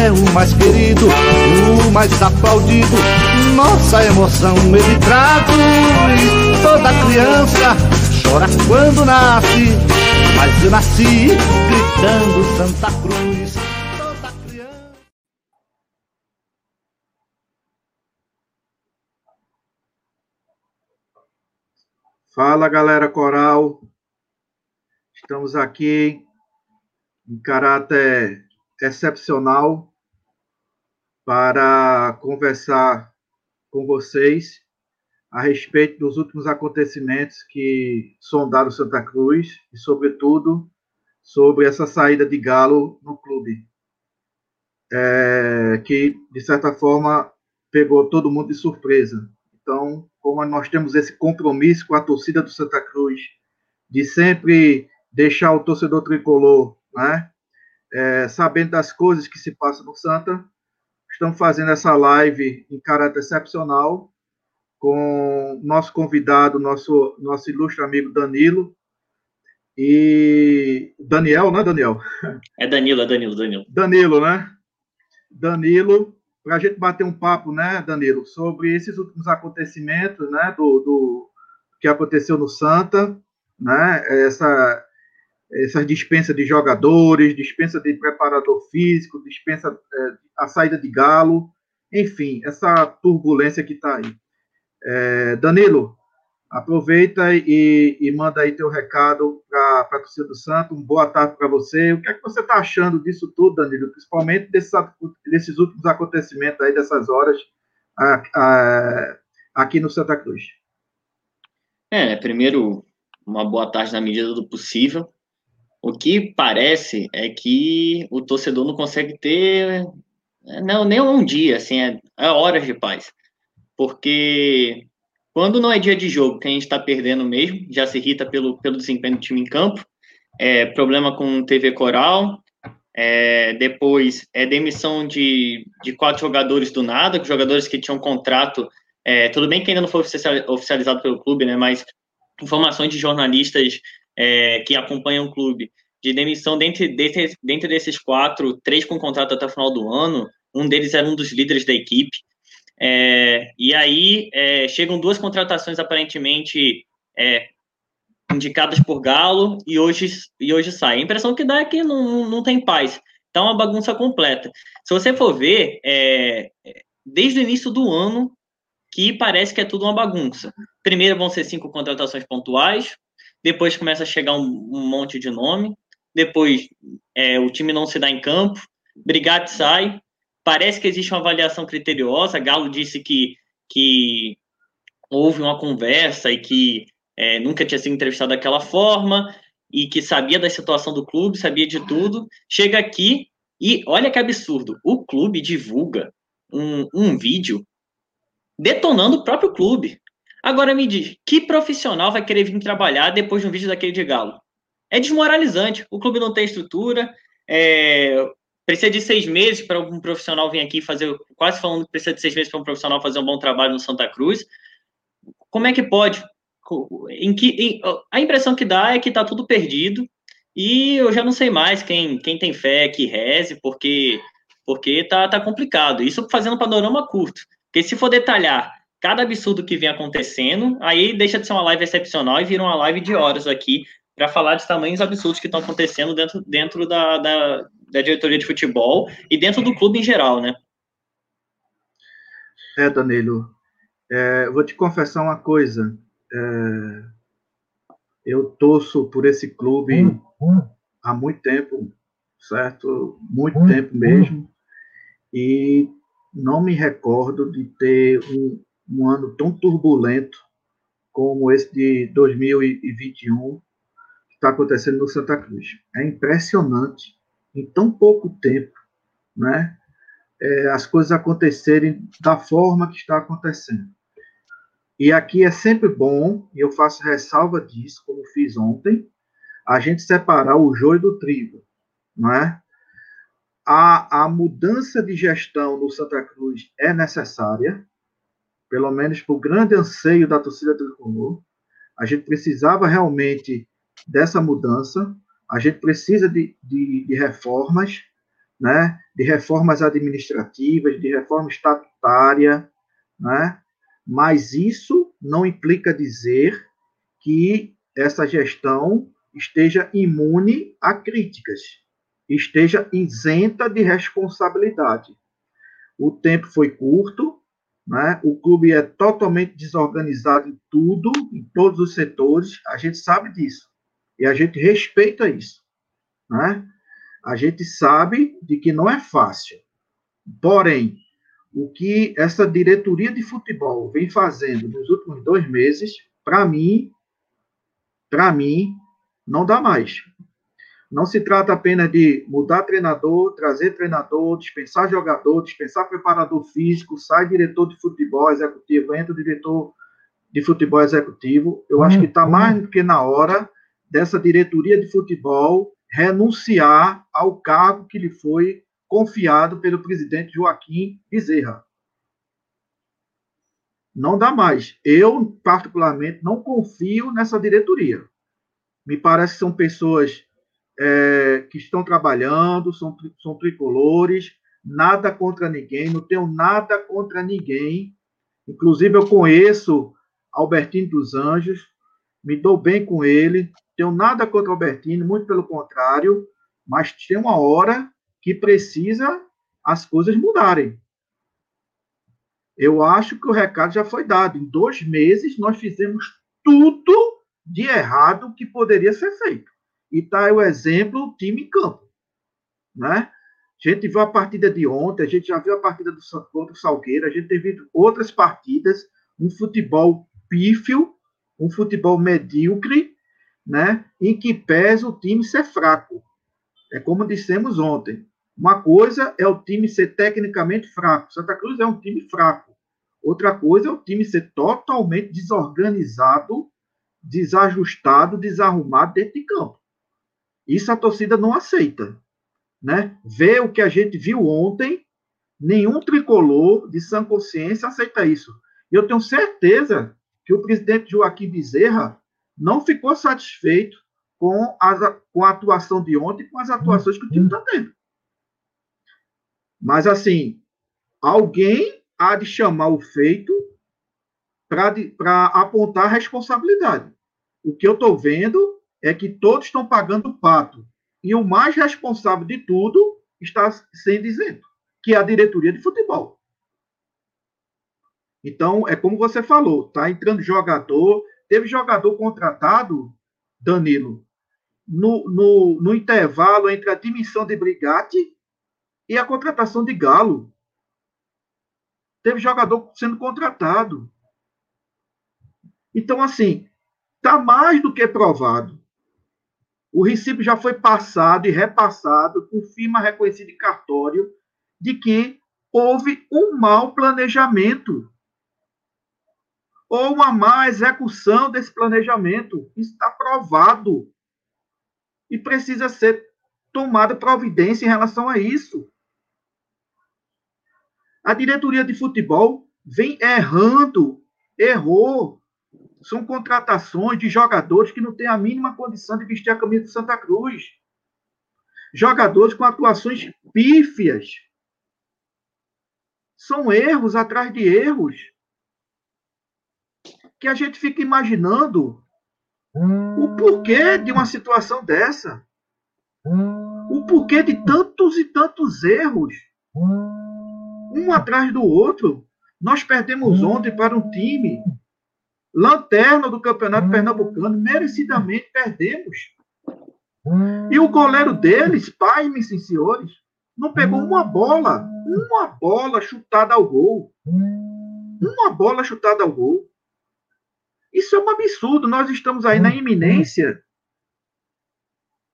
é o mais querido, o mais aplaudido. Nossa emoção ele traduz. Toda criança chora quando nasce, mas eu nasci gritando Santa Cruz. Toda criança. Fala galera coral, estamos aqui em caráter excepcional para conversar com vocês a respeito dos últimos acontecimentos que sondaram Santa Cruz e, sobretudo, sobre essa saída de Galo no clube, é, que, de certa forma, pegou todo mundo de surpresa. Então, como nós temos esse compromisso com a torcida do Santa Cruz, de sempre deixar o torcedor tricolor né, é, sabendo das coisas que se passam no Santa, Estamos fazendo essa live em caráter excepcional com nosso convidado, nosso, nosso ilustre amigo Danilo. E Daniel, né, Daniel? É Danilo, é Danilo, Danilo. Danilo, né? Danilo, para a gente bater um papo, né, Danilo, sobre esses últimos acontecimentos, né, do, do que aconteceu no Santa, né, essa essa dispensa de jogadores, dispensa de preparador físico, dispensa a saída de Galo, enfim, essa turbulência que está aí. É, Danilo, aproveita e, e, manda aí teu recado para a torcida do Santos. Um boa tarde para você. O que é que você está achando disso tudo, Danilo? Principalmente desses, desses últimos acontecimentos aí, dessas horas a, a, aqui no Santa Cruz. É, primeiro, uma boa tarde na medida do possível. O que parece é que o torcedor não consegue ter não nem um dia, assim, é, é horas de paz. Porque quando não é dia de jogo, que a gente está perdendo mesmo, já se irrita pelo, pelo desempenho do time em campo, é, problema com TV Coral, é, depois é demissão de, de quatro jogadores do nada, jogadores que tinham contrato, é, tudo bem que ainda não foi oficializado pelo clube, né, mas informações de jornalistas é, que acompanham o clube, de demissão dentre desses quatro, três com contrato até o final do ano, um deles era um dos líderes da equipe. É, e aí é, chegam duas contratações aparentemente é, indicadas por Galo e hoje, e hoje sai. A impressão que dá é que não, não tem paz. Então, uma bagunça completa. Se você for ver, é, desde o início do ano, que parece que é tudo uma bagunça. Primeiro vão ser cinco contratações pontuais, depois começa a chegar um, um monte de nome, depois é, o time não se dá em campo, Brigatti sai, parece que existe uma avaliação criteriosa, Galo disse que, que houve uma conversa e que é, nunca tinha sido entrevistado daquela forma, e que sabia da situação do clube, sabia de tudo, chega aqui e olha que absurdo, o clube divulga um, um vídeo detonando o próprio clube. Agora me diz, que profissional vai querer vir trabalhar depois de um vídeo daquele de Galo? É desmoralizante. O clube não tem estrutura, é, precisa de seis meses para um profissional vir aqui fazer, quase falando que precisa de seis meses para um profissional fazer um bom trabalho no Santa Cruz. Como é que pode? Em que, em, a impressão que dá é que está tudo perdido e eu já não sei mais quem, quem tem fé que reze, porque porque tá, tá complicado. Isso fazendo um panorama curto. Porque se for detalhar cada absurdo que vem acontecendo, aí deixa de ser uma live excepcional e vira uma live de horas aqui para falar de tamanhos absurdos que estão acontecendo dentro, dentro da, da, da, diretoria de futebol e dentro do clube em geral, né? É, Danilo, é, vou te confessar uma coisa. É, eu torço por esse clube hum, hum. há muito tempo, certo? Muito hum, tempo mesmo. E não me recordo de ter um, um ano tão turbulento como esse de 2021 que está acontecendo no Santa Cruz. É impressionante, em tão pouco tempo, né? é, as coisas acontecerem da forma que está acontecendo. E aqui é sempre bom, e eu faço ressalva disso, como fiz ontem, a gente separar o joio do trigo, não é? A, a mudança de gestão no Santa Cruz é necessária, pelo menos por grande anseio da torcida tricolor. A gente precisava realmente dessa mudança, a gente precisa de, de, de reformas, né? de reformas administrativas, de reforma estatutária, né? mas isso não implica dizer que essa gestão esteja imune a críticas, esteja isenta de responsabilidade. O tempo foi curto, né? o clube é totalmente desorganizado em tudo, em todos os setores, a gente sabe disso, e a gente respeita isso. Né? A gente sabe de que não é fácil. Porém, o que essa diretoria de futebol vem fazendo nos últimos dois meses, para mim, para mim, não dá mais. Não se trata apenas de mudar treinador, trazer treinador, dispensar jogador, dispensar preparador físico, sai diretor de futebol executivo, entra diretor de futebol executivo. Eu acho que está hum, mais hum. do que na hora dessa diretoria de futebol renunciar ao cargo que lhe foi confiado pelo presidente Joaquim Bezerra. Não dá mais. Eu, particularmente, não confio nessa diretoria. Me parece que são pessoas é, que estão trabalhando, são, são tricolores, nada contra ninguém, não tenho nada contra ninguém. Inclusive, eu conheço Albertino dos Anjos, me dou bem com ele, tenho nada contra Albertino, muito pelo contrário, mas tem uma hora que precisa as coisas mudarem. Eu acho que o recado já foi dado. Em dois meses, nós fizemos tudo de errado que poderia ser feito. E está aí o exemplo, time em campo. Né? A gente viu a partida de ontem, a gente já viu a partida do, contra o Salgueiro, a gente teve outras partidas, um futebol pífio, um futebol medíocre, né? em que pesa o time ser fraco. É como dissemos ontem. Uma coisa é o time ser tecnicamente fraco. Santa Cruz é um time fraco. Outra coisa é o time ser totalmente desorganizado, desajustado, desarrumado dentro de campo. Isso a torcida não aceita. Né? Ver o que a gente viu ontem, nenhum tricolor de sã consciência aceita isso. E eu tenho certeza que o presidente Joaquim Bezerra não ficou satisfeito com, as, com a atuação de ontem com as atuações que o time está tendo. Mas, assim, alguém há de chamar o feito para apontar a responsabilidade. O que eu estou vendo é que todos estão pagando o pato. E o mais responsável de tudo está sendo isento, que é a diretoria de futebol. Então, é como você falou, está entrando jogador. Teve jogador contratado, Danilo, no, no, no intervalo entre a dimissão de Brigatti e a contratação de Galo. Teve jogador sendo contratado. Então, assim, está mais do que provado. O recibo já foi passado e repassado com firma reconhecida em cartório de que houve um mau planejamento ou uma má execução desse planejamento. Está provado. E precisa ser tomada providência em relação a isso. A diretoria de futebol vem errando, errou. São contratações de jogadores que não têm a mínima condição de vestir a camisa de Santa Cruz. Jogadores com atuações pífias. São erros atrás de erros. Que a gente fica imaginando o porquê de uma situação dessa. O porquê de tantos e tantos erros um atrás do outro. Nós perdemos hum. ontem para um time lanterna do Campeonato hum. Pernambucano, merecidamente perdemos. E o goleiro deles, pai, meus senhores, não pegou uma bola, uma bola chutada ao gol. Uma bola chutada ao gol. Isso é um absurdo. Nós estamos aí na iminência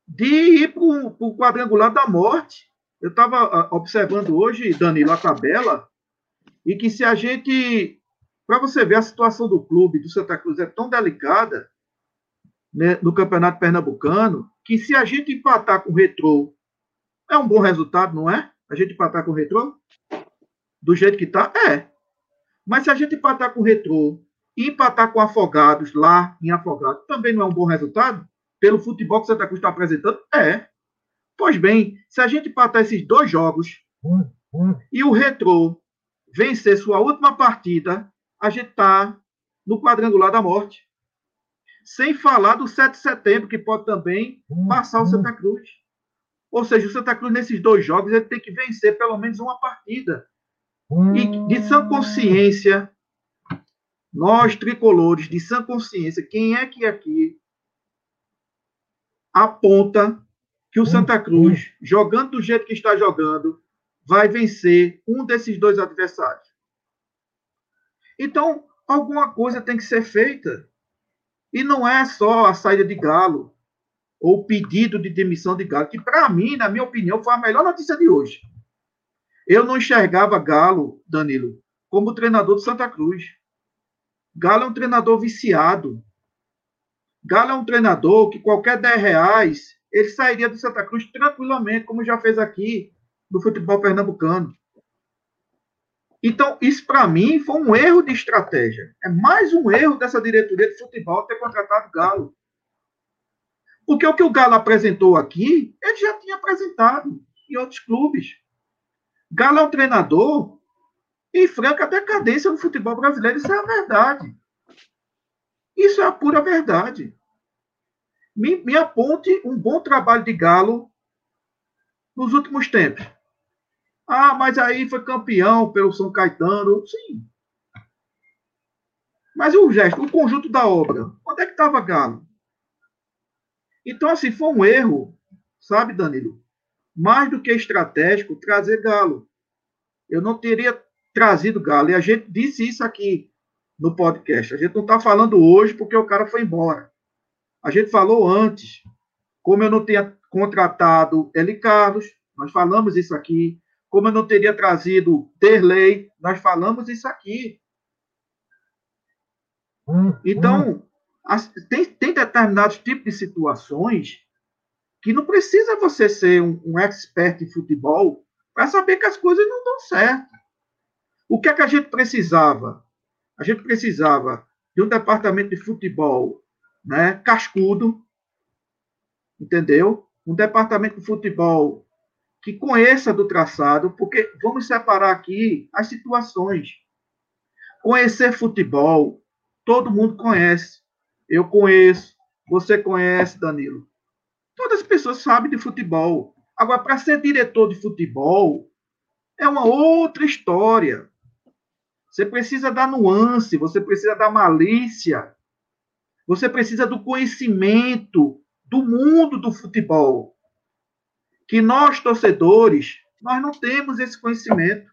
de ir para o quadrangular da morte. Eu estava ah, observando hoje, Danilo, a tabela, e que se a gente. Para você ver a situação do clube do Santa Cruz é tão delicada né, no Campeonato Pernambucano, que se a gente empatar com o Retrô, é um bom resultado, não é? A gente empatar com o Retrô? Do jeito que está? É. Mas se a gente empatar com o Retrô empatar com Afogados lá em Afogados, também não é um bom resultado? Pelo futebol que Santa Cruz está apresentando? É. Pois bem, se a gente empatar esses dois jogos e o Retrô vencer sua última partida, a gente está no quadrangular da morte. Sem falar do 7 de setembro, que pode também passar o Santa Cruz. Ou seja, o Santa Cruz, nesses dois jogos, ele tem que vencer pelo menos uma partida. E de sã consciência, nós tricolores, de sã consciência, quem é que aqui aponta que o hum, Santa Cruz, hum. jogando do jeito que está jogando, vai vencer um desses dois adversários. Então, alguma coisa tem que ser feita. E não é só a saída de Galo ou o pedido de demissão de Galo, que para mim, na minha opinião, foi a melhor notícia de hoje. Eu não enxergava Galo, Danilo, como treinador do Santa Cruz. Galo é um treinador viciado. Galo é um treinador que qualquer 10 reais ele sairia do Santa Cruz tranquilamente, como já fez aqui no futebol pernambucano. Então, isso para mim foi um erro de estratégia. É mais um erro dessa diretoria de futebol ter contratado Galo. Porque o que o Galo apresentou aqui, ele já tinha apresentado em outros clubes. Galo é um treinador em franca decadência no futebol brasileiro. Isso é a verdade. Isso é a pura verdade me, me aponte um bom trabalho de Galo nos últimos tempos. Ah, mas aí foi campeão pelo São Caetano. Sim. Mas o gesto, o conjunto da obra, onde é que estava Galo? Então, assim, foi um erro, sabe, Danilo? Mais do que estratégico, trazer Galo. Eu não teria trazido Galo. E a gente disse isso aqui no podcast. A gente não está falando hoje porque o cara foi embora. A gente falou antes, como eu não tinha contratado Eli Carlos, nós falamos isso aqui. Como eu não teria trazido Terley, nós falamos isso aqui. Então, tem, tem determinados tipos de situações que não precisa você ser um, um expert em futebol para saber que as coisas não dão certo. O que é que a gente precisava? A gente precisava de um departamento de futebol né, cascudo, entendeu? Um departamento de futebol que conheça do traçado, porque vamos separar aqui as situações. Conhecer futebol, todo mundo conhece. Eu conheço, você conhece, Danilo. Todas as pessoas sabem de futebol. Agora, para ser diretor de futebol, é uma outra história. Você precisa dar nuance, você precisa dar malícia, você precisa do conhecimento do mundo do futebol. Que nós, torcedores, nós não temos esse conhecimento.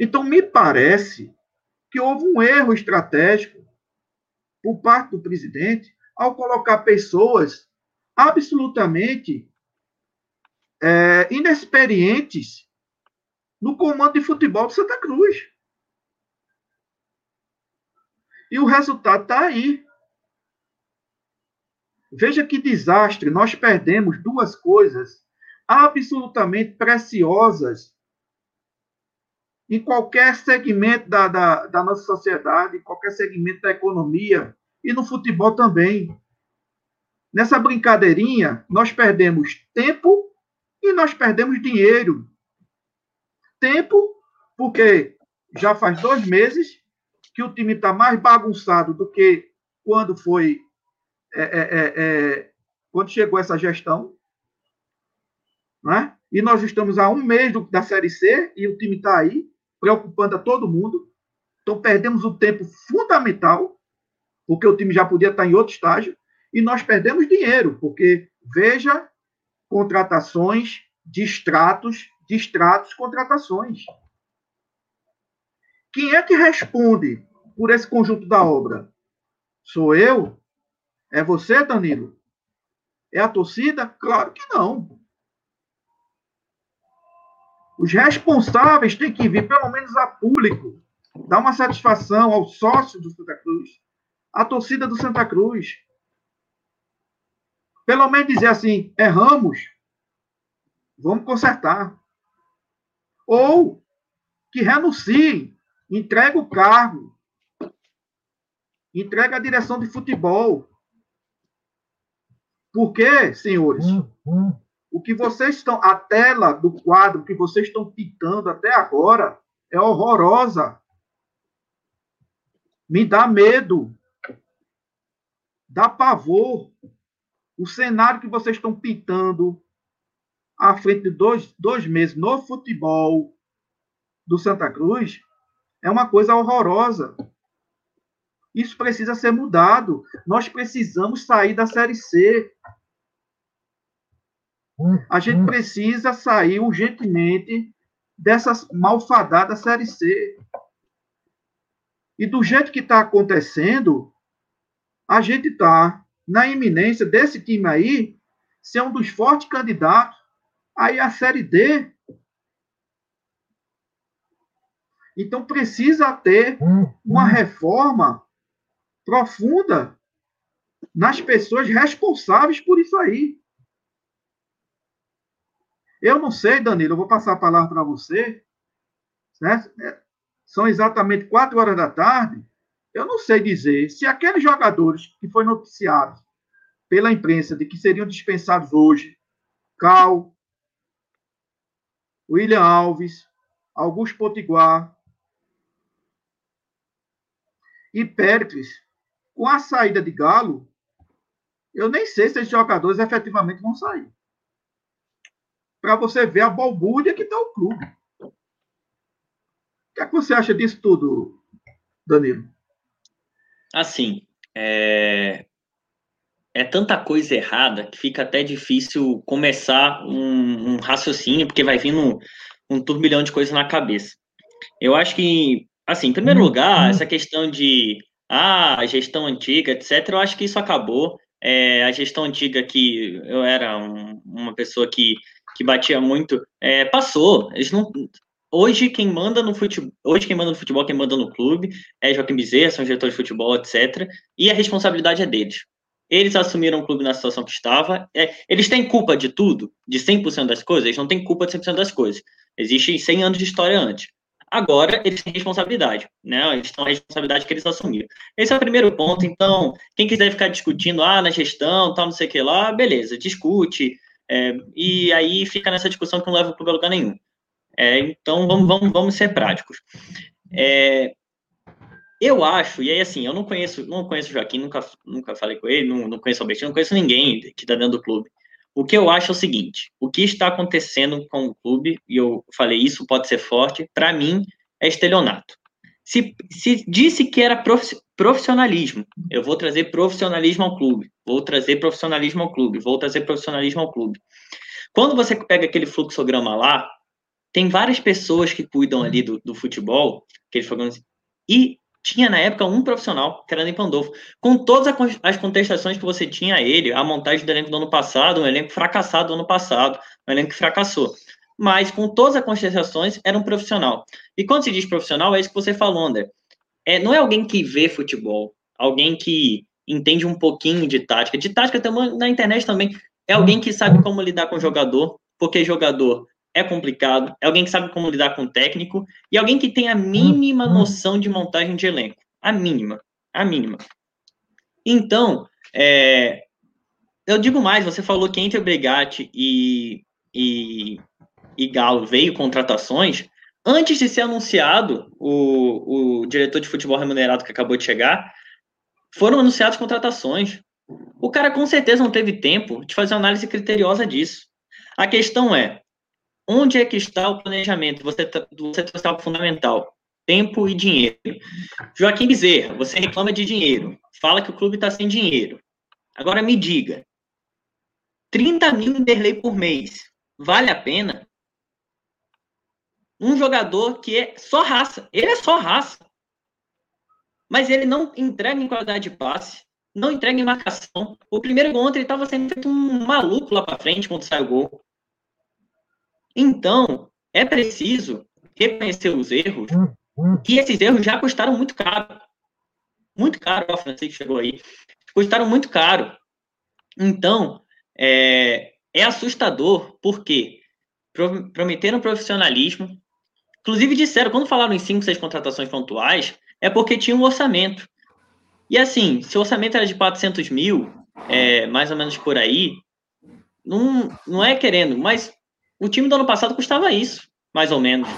Então, me parece que houve um erro estratégico por parte do presidente ao colocar pessoas absolutamente é, inexperientes no comando de futebol do Santa Cruz. E o resultado está aí. Veja que desastre. Nós perdemos duas coisas absolutamente preciosas em qualquer segmento da, da, da nossa sociedade, em qualquer segmento da economia e no futebol também. Nessa brincadeirinha, nós perdemos tempo e nós perdemos dinheiro. Tempo, porque já faz dois meses que o time está mais bagunçado do que quando foi é, é, é, é, quando chegou essa gestão, né? E nós estamos há um mês do, da Série C e o time está aí, preocupando a todo mundo. Então perdemos um tempo fundamental, porque o time já podia estar em outro estágio, e nós perdemos dinheiro, porque veja contratações, distratos, distratos, contratações. Quem é que responde por esse conjunto da obra? Sou eu? É você, Danilo? É a torcida? Claro que não. Os responsáveis têm que vir, pelo menos a público, dar uma satisfação ao sócio do Santa Cruz, à torcida do Santa Cruz. Pelo menos dizer assim: erramos, vamos consertar. Ou que renuncie, entregue o cargo, entregue a direção de futebol. Porque, senhores, hum, hum. o que vocês estão, a tela do quadro que vocês estão pintando até agora é horrorosa. Me dá medo. Dá pavor. O cenário que vocês estão pintando à frente de dois, dois meses no futebol do Santa Cruz é uma coisa horrorosa. Isso precisa ser mudado. Nós precisamos sair da Série C. A gente precisa sair urgentemente dessa malfadada Série C. E do jeito que está acontecendo, a gente está na iminência desse time aí ser um dos fortes candidatos aí à Série D. Então precisa ter uma reforma profunda nas pessoas responsáveis por isso aí. Eu não sei, Danilo, eu vou passar a palavra para você. Certo? É, são exatamente quatro horas da tarde. Eu não sei dizer se aqueles jogadores que foram noticiados pela imprensa de que seriam dispensados hoje, Cal, William Alves, Augusto Potiguar e Péricles, com a saída de Galo, eu nem sei se esses jogadores efetivamente vão sair. Para você ver a balbúrdia que está o clube. O que, é que você acha disso tudo, Danilo? Assim, é... é tanta coisa errada que fica até difícil começar um, um raciocínio, porque vai vindo um, um turbilhão de coisas na cabeça. Eu acho que, assim, em primeiro hum, lugar, hum. essa questão de ah, a gestão antiga, etc., eu acho que isso acabou. É, a gestão antiga que eu era um, uma pessoa que, que batia muito, é, passou. Eles não, hoje quem manda no futebol, hoje quem manda no futebol, quem manda no clube é Joaquim Bezerra, são diretores de futebol, etc. E a responsabilidade é deles. Eles assumiram o clube na situação que estava. É, eles têm culpa de tudo, de 100% das coisas? Eles não têm culpa de 100% das coisas. Existem 100 anos de história antes. Agora, eles têm responsabilidade, né? Eles têm a responsabilidade que eles assumiram. Esse é o primeiro ponto. Então, quem quiser ficar discutindo, ah, na gestão, tal, não sei o que lá, beleza, discute. É, e aí fica nessa discussão que não leva para lugar nenhum. É, então, vamos, vamos, vamos ser práticos. É, eu acho, e aí assim, eu não conheço, não conheço o Joaquim, nunca, nunca falei com ele, não, não conheço o Albertino, não conheço ninguém que está dentro do clube. O que eu acho é o seguinte: o que está acontecendo com o clube, e eu falei isso pode ser forte, para mim é estelionato. Se, se disse que era profissionalismo, eu vou trazer profissionalismo ao clube, vou trazer profissionalismo ao clube, vou trazer profissionalismo ao clube. Quando você pega aquele fluxograma lá, tem várias pessoas que cuidam ali do, do futebol, aquele programa, e tinha na época um profissional, que era Ney Pandolfo, com todas as contestações que você tinha a ele, a montagem do elenco do ano passado, um elenco fracassado do ano passado, um elenco que fracassou. Mas com todas as contestações, era um profissional. E quando se diz profissional, é isso que você falou, André. É, não é alguém que vê futebol, alguém que entende um pouquinho de tática. De tática também na internet também. É alguém que sabe como lidar com o jogador, porque jogador é complicado, é alguém que sabe como lidar com o técnico e alguém que tem a mínima uhum. noção de montagem de elenco. A mínima. A mínima. Então, é, eu digo mais, você falou que entre o Brigatti e, e, e Galo veio contratações. Antes de ser anunciado o, o diretor de futebol remunerado que acabou de chegar, foram anunciadas contratações. O cara com certeza não teve tempo de fazer uma análise criteriosa disso. A questão é, Onde é que está o planejamento? Você, você trouxe algo fundamental: tempo e dinheiro. Joaquim Bezerra, você reclama de dinheiro, fala que o clube está sem dinheiro. Agora me diga: 30 mil Interlei por mês, vale a pena? Um jogador que é só raça, ele é só raça. Mas ele não entrega em qualidade de passe, não entrega em marcação. O primeiro gol ontem ele estava sendo feito um maluco lá para frente quando sai o gol. Então, é preciso reconhecer os erros, e esses erros já custaram muito caro. Muito caro, o Francisco chegou aí. Custaram muito caro. Então, é, é assustador, porque prometeram profissionalismo, inclusive disseram, quando falaram em 5, 6 contratações pontuais, é porque tinha um orçamento. E assim, se o orçamento era de 400 mil, é, mais ou menos por aí, não, não é querendo, mas o time do ano passado custava isso, mais ou menos.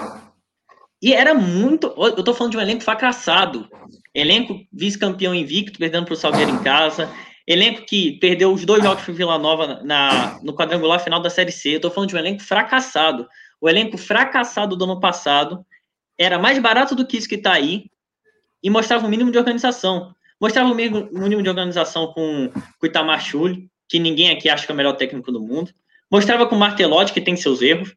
E era muito. Eu tô falando de um elenco fracassado. Elenco vice-campeão invicto, perdendo para o Salgueiro em casa. Elenco que perdeu os dois jogos para Vila Nova na, no quadrangular final da Série C. Eu tô falando de um elenco fracassado. O elenco fracassado do ano passado era mais barato do que isso que está aí e mostrava o mínimo de organização. Mostrava o mínimo de organização com, com o Itamar que ninguém aqui acha que é o melhor técnico do mundo. Mostrava com o Martelotti, que tem seus erros.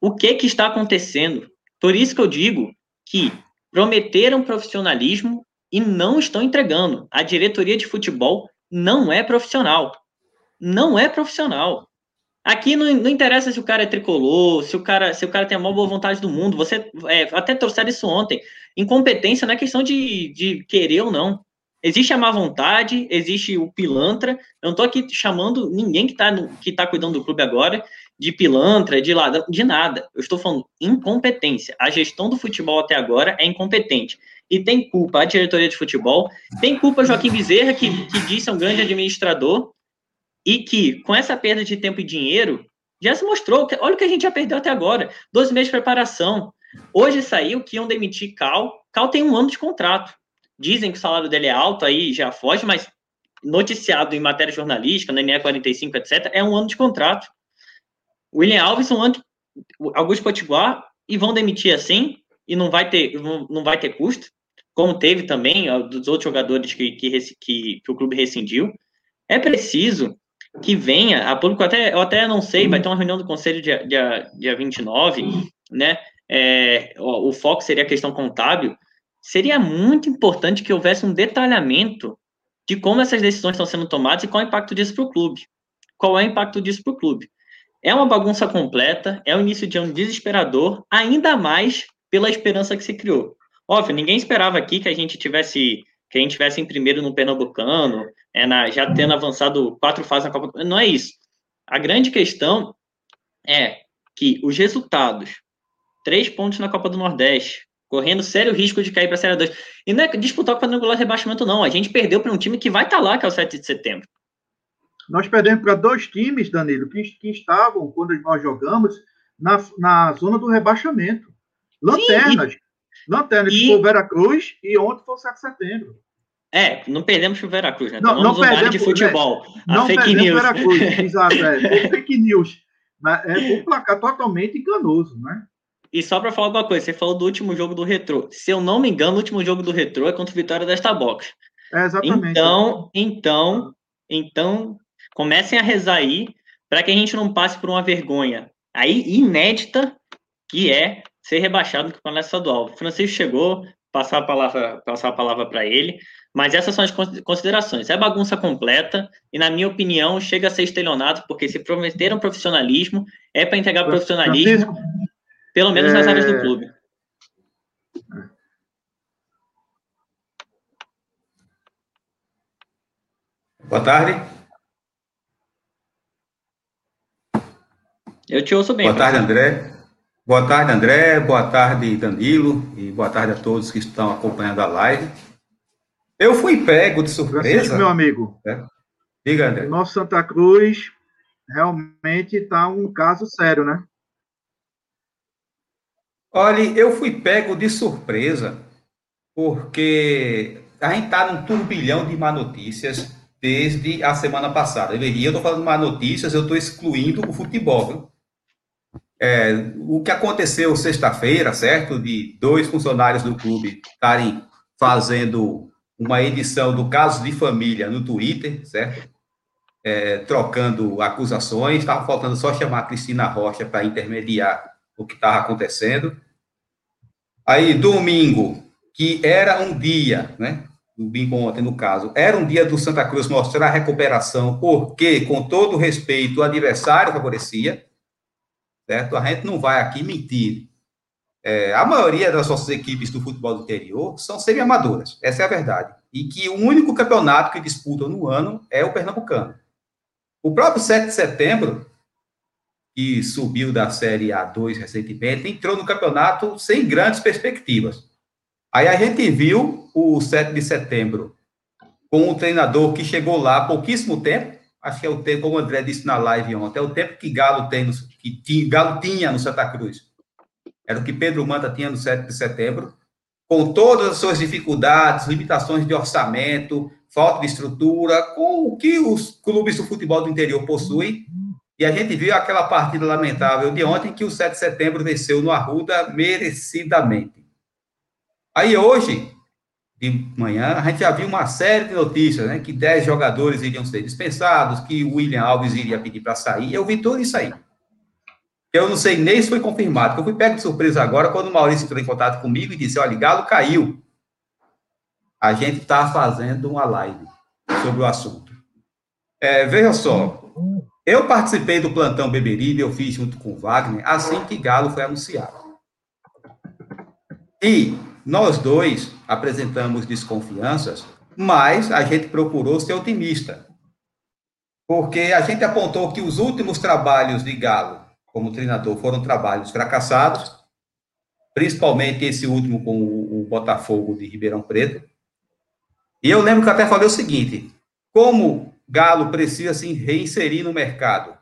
O que que está acontecendo? Por isso que eu digo que prometeram profissionalismo e não estão entregando. A diretoria de futebol não é profissional. Não é profissional. Aqui não, não, interessa se o cara é tricolor, se o cara, se o cara tem a maior boa vontade do mundo. Você é, até trouxeram isso ontem. Incompetência não é questão de, de querer ou não. Existe a má vontade, existe o pilantra. Eu não estou aqui chamando ninguém que está que tá cuidando do clube agora de pilantra, de ladrão, de nada. Eu estou falando incompetência. A gestão do futebol até agora é incompetente. E tem culpa a diretoria de futebol, tem culpa Joaquim Bezerra, que, que disse é um grande administrador, e que, com essa perda de tempo e dinheiro, já se mostrou. Olha o que a gente já perdeu até agora: 12 meses de preparação. Hoje saiu que iam demitir Cal. Cal tem um ano de contrato. Dizem que o salário dele é alto, aí já foge, mas noticiado em matéria jornalística, na NE 45, etc., é um ano de contrato. William Alves, um ano, de, Augusto Potiguar, e vão demitir assim, e não vai ter, não vai ter custo, como teve também dos outros jogadores que, que, que, que o clube rescindiu. É preciso que venha, a público até, eu até não sei, vai ter uma reunião do conselho dia, dia, dia 29, né? É, o, o foco seria a questão contábil, seria muito importante que houvesse um detalhamento de como essas decisões estão sendo tomadas e qual é o impacto disso para o clube. Qual é o impacto disso para o clube? É uma bagunça completa, é o início de ano desesperador, ainda mais pela esperança que se criou. Óbvio, ninguém esperava aqui que a gente tivesse que a gente tivesse em primeiro no Pernambucano, é, na, já tendo avançado quatro fases na Copa. Não é isso. A grande questão é que os resultados, três pontos na Copa do Nordeste, correndo sério risco de cair para a Série 2. E não é disputar o quadrangular rebaixamento, não. A gente perdeu para um time que vai estar tá lá, que é o 7 de setembro. Nós perdemos para dois times, Danilo, que, que estavam, quando nós jogamos, na, na zona do rebaixamento. Lanternas. Sim, e, Lanternas, e, foi o Veracruz e ontem foi o 7 de setembro. É, não perdemos para o Veracruz, né? Não, não perdemos, de futebol. É, não fake perdemos news. Veracruz, exato, é, fake news. É um placar totalmente enganoso, né? E só para falar uma coisa, você falou do último jogo do Retro. Se eu não me engano, o último jogo do Retro é contra o Vitória desta box. É, exatamente. Então, então, então, comecem a rezar aí para que a gente não passe por uma vergonha aí inédita, que é ser rebaixado no campeonato estadual. O Francisco chegou, passar a palavra, passar a palavra para ele, mas essas são as considerações. É bagunça completa e, na minha opinião, chega a ser estelionato, porque se prometeram profissionalismo, é para entregar profissionalismo. Francisco, pelo menos nas áreas do é. clube. Boa tarde. Eu te ouço bem. Boa tarde, André. Boa tarde, André. Boa tarde, Danilo. E boa tarde a todos que estão acompanhando a live. Eu fui pego de surpresa. Francisco, meu amigo. É. Diga, André. Nosso Santa Cruz realmente está um caso sério, né? Olha, eu fui pego de surpresa, porque a gente está num turbilhão de má notícias desde a semana passada. E eu estou falando má notícias, eu estou excluindo o futebol. Viu? É, o que aconteceu sexta-feira, certo? De dois funcionários do clube estarem fazendo uma edição do caso de família no Twitter, certo? É, trocando acusações, estava faltando só chamar a Cristina Rocha para intermediar o que estava acontecendo. Aí, domingo, que era um dia, né? Domingo ontem, no caso, era um dia do Santa Cruz mostrar a recuperação, porque, com todo respeito, o adversário favorecia. certo? A gente não vai aqui mentir. É, a maioria das nossas equipes do futebol do interior são semi-amadoras, essa é a verdade. E que o único campeonato que disputam no ano é o Pernambucano. O próprio 7 de setembro, que subiu da Série A2 recentemente, entrou no campeonato sem grandes perspectivas. Aí a gente viu o 7 de setembro com um treinador que chegou lá há pouquíssimo tempo, acho que é o tempo, como o André disse na live ontem, é o tempo que Galo tem, no, que Galo tinha no Santa Cruz era o que Pedro Manta tinha no 7 de setembro, com todas as suas dificuldades, limitações de orçamento, falta de estrutura, com o que os clubes do futebol do interior possuem. E a gente viu aquela partida lamentável de ontem que o 7 de setembro venceu no Arruda merecidamente. Aí hoje, de manhã, a gente já viu uma série de notícias, né? Que 10 jogadores iriam ser dispensados, que o William Alves iria pedir para sair. Eu vi tudo isso aí. Eu não sei nem se foi confirmado, eu fui pego de surpresa agora quando o Maurício entrou em contato comigo e disse: olha, Galo caiu. A gente está fazendo uma live sobre o assunto. É, veja só, eu participei do plantão Beberibe, eu fiz junto com o Wagner, assim que Galo foi anunciado. E nós dois apresentamos desconfianças, mas a gente procurou ser otimista. Porque a gente apontou que os últimos trabalhos de Galo como treinador foram trabalhos fracassados, principalmente esse último com o, Botafogo de Ribeirão Preto. E eu lembro que até falei o seguinte: como Galo precisa se reinserir no mercado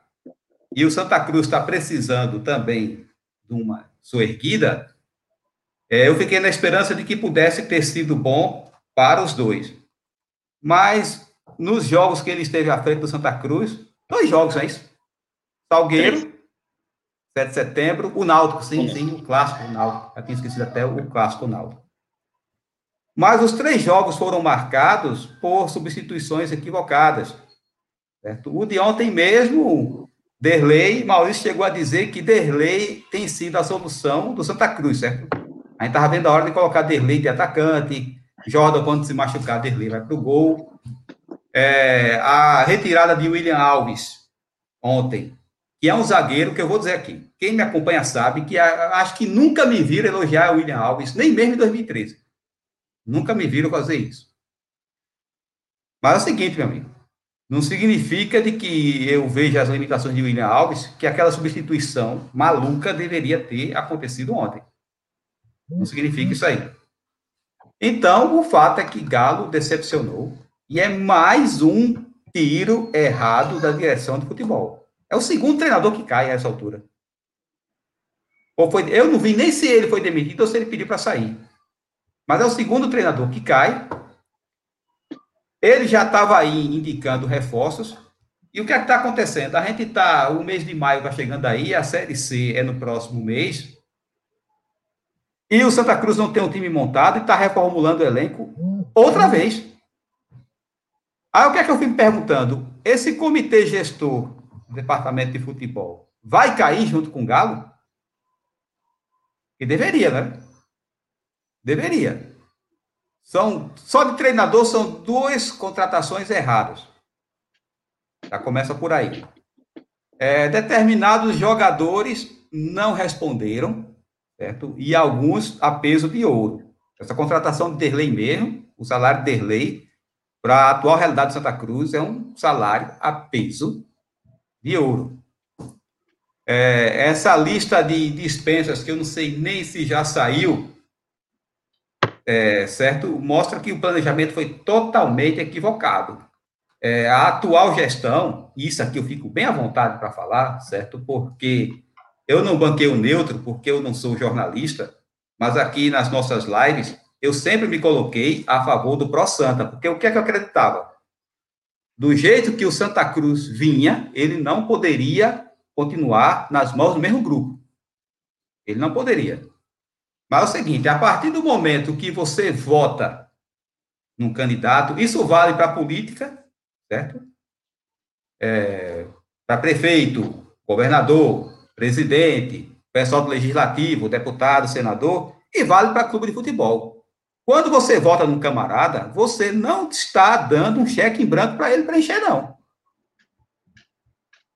e o Santa Cruz está precisando também de uma sua erguida, é, eu fiquei na esperança de que pudesse ter sido bom para os dois. Mas nos jogos que ele esteve à frente do Santa Cruz, dois jogos, é isso? Salgueiro 7 de setembro, o Náutico, sim, sim, o clássico o Náutico. Já tinha esquecido até o clássico Náutico. Mas os três jogos foram marcados por substituições equivocadas. Certo? O de ontem mesmo, Derlei, Maurício chegou a dizer que Derlei tem sido a solução do Santa Cruz, certo? A gente estava vendo a hora de colocar Derlei de atacante, Jordan, quando se machucar, Derlei vai para o gol. É, a retirada de William Alves ontem que é um zagueiro que eu vou dizer aqui. Quem me acompanha sabe que acho que nunca me viram elogiar William Alves, nem mesmo em 2013. Nunca me viram fazer isso. Mas é o seguinte, meu amigo. Não significa de que eu veja as limitações de William Alves que aquela substituição maluca deveria ter acontecido ontem. Não significa isso aí. Então, o fato é que Galo decepcionou e é mais um tiro errado da direção de futebol. É o segundo treinador que cai a essa altura. Ou foi, eu não vi nem se ele foi demitido ou se ele pediu para sair. Mas é o segundo treinador que cai. Ele já estava aí indicando reforços. E o que é está acontecendo? A gente está, o mês de maio está chegando aí, a Série C é no próximo mês. E o Santa Cruz não tem um time montado e está reformulando o elenco outra vez. Aí o que é que eu fico perguntando? Esse comitê gestor departamento de futebol, vai cair junto com o Galo? E deveria, né? Deveria. São, só de treinador são duas contratações erradas. Já começa por aí. É, determinados jogadores não responderam, certo? E alguns a peso de ouro. Essa contratação de Derlei mesmo, o salário de Derlei, para a atual realidade de Santa Cruz, é um salário a peso de ouro. É, essa lista de dispensas, que eu não sei nem se já saiu, é, certo? Mostra que o planejamento foi totalmente equivocado. É, a atual gestão, isso aqui eu fico bem à vontade para falar, certo? Porque eu não banquei o neutro, porque eu não sou jornalista, mas aqui nas nossas lives, eu sempre me coloquei a favor do Pro Santa, porque o que é que eu acreditava? do jeito que o Santa Cruz vinha, ele não poderia continuar nas mãos do mesmo grupo. Ele não poderia. Mas é o seguinte, a partir do momento que você vota num candidato, isso vale para a política, certo? É, para prefeito, governador, presidente, pessoal do legislativo, deputado, senador, e vale para clube de futebol. Quando você vota num camarada, você não está dando um cheque em branco para ele preencher, não.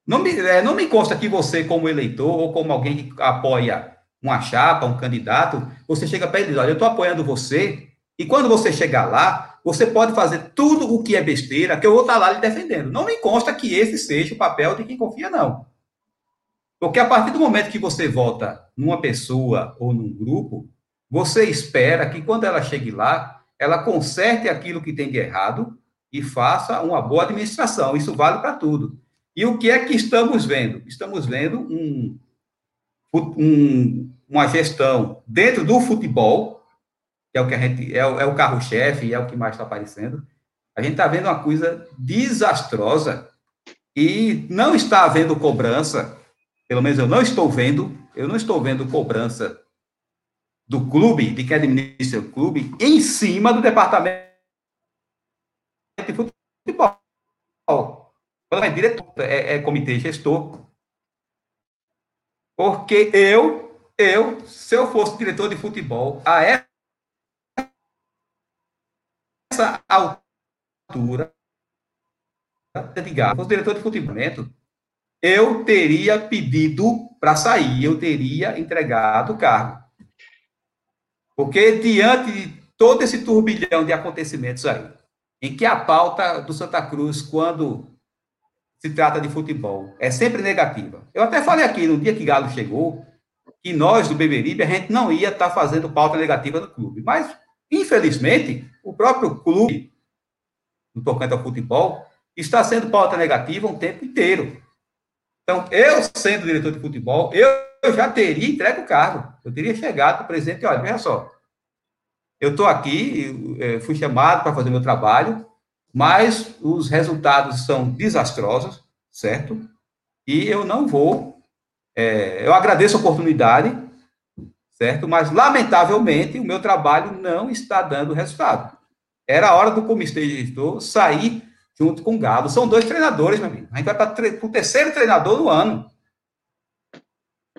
Não me, é, não me consta que você, como eleitor, ou como alguém que apoia uma chapa, um candidato, você chega para ele e diz, olha, eu estou apoiando você, e quando você chegar lá, você pode fazer tudo o que é besteira, que eu vou estar lá lhe defendendo. Não me consta que esse seja o papel de quem confia, não. Porque a partir do momento que você vota numa pessoa ou num grupo, você espera que quando ela chegue lá, ela conserte aquilo que tem de errado e faça uma boa administração. Isso vale para tudo. E o que é que estamos vendo? Estamos vendo um, um, uma gestão dentro do futebol, que é o que a gente é, é o carro-chefe, é o que mais está aparecendo. A gente está vendo uma coisa desastrosa e não está havendo cobrança, pelo menos eu não estou vendo, eu não estou vendo cobrança do clube, de quem administra o clube, em cima do departamento de futebol. Quando é é, é comitê gestor. Porque eu, eu, se eu fosse diretor de futebol, a essa altura, fosse diretor de futebol, eu teria pedido para sair, eu teria entregado o cargo. Porque diante de todo esse turbilhão de acontecimentos aí, em que a pauta do Santa Cruz, quando se trata de futebol, é sempre negativa. Eu até falei aqui, no dia que Galo chegou, que nós do Beberibe, a gente não ia estar tá fazendo pauta negativa no clube. Mas, infelizmente, o próprio clube, no tocante ao futebol, está sendo pauta negativa um tempo inteiro. Então, eu sendo diretor de futebol, eu eu já teria entregue o cargo. Eu teria chegado para o presidente, olha, veja só, eu estou aqui, é, fui chamado para fazer meu trabalho, mas os resultados são desastrosos, certo? E eu não vou. É, eu agradeço a oportunidade, certo? Mas, lamentavelmente, o meu trabalho não está dando resultado. Era a hora do comitê gestor sair junto com o Galo. São dois treinadores, meu amigo. A gente vai para o terceiro treinador no ano.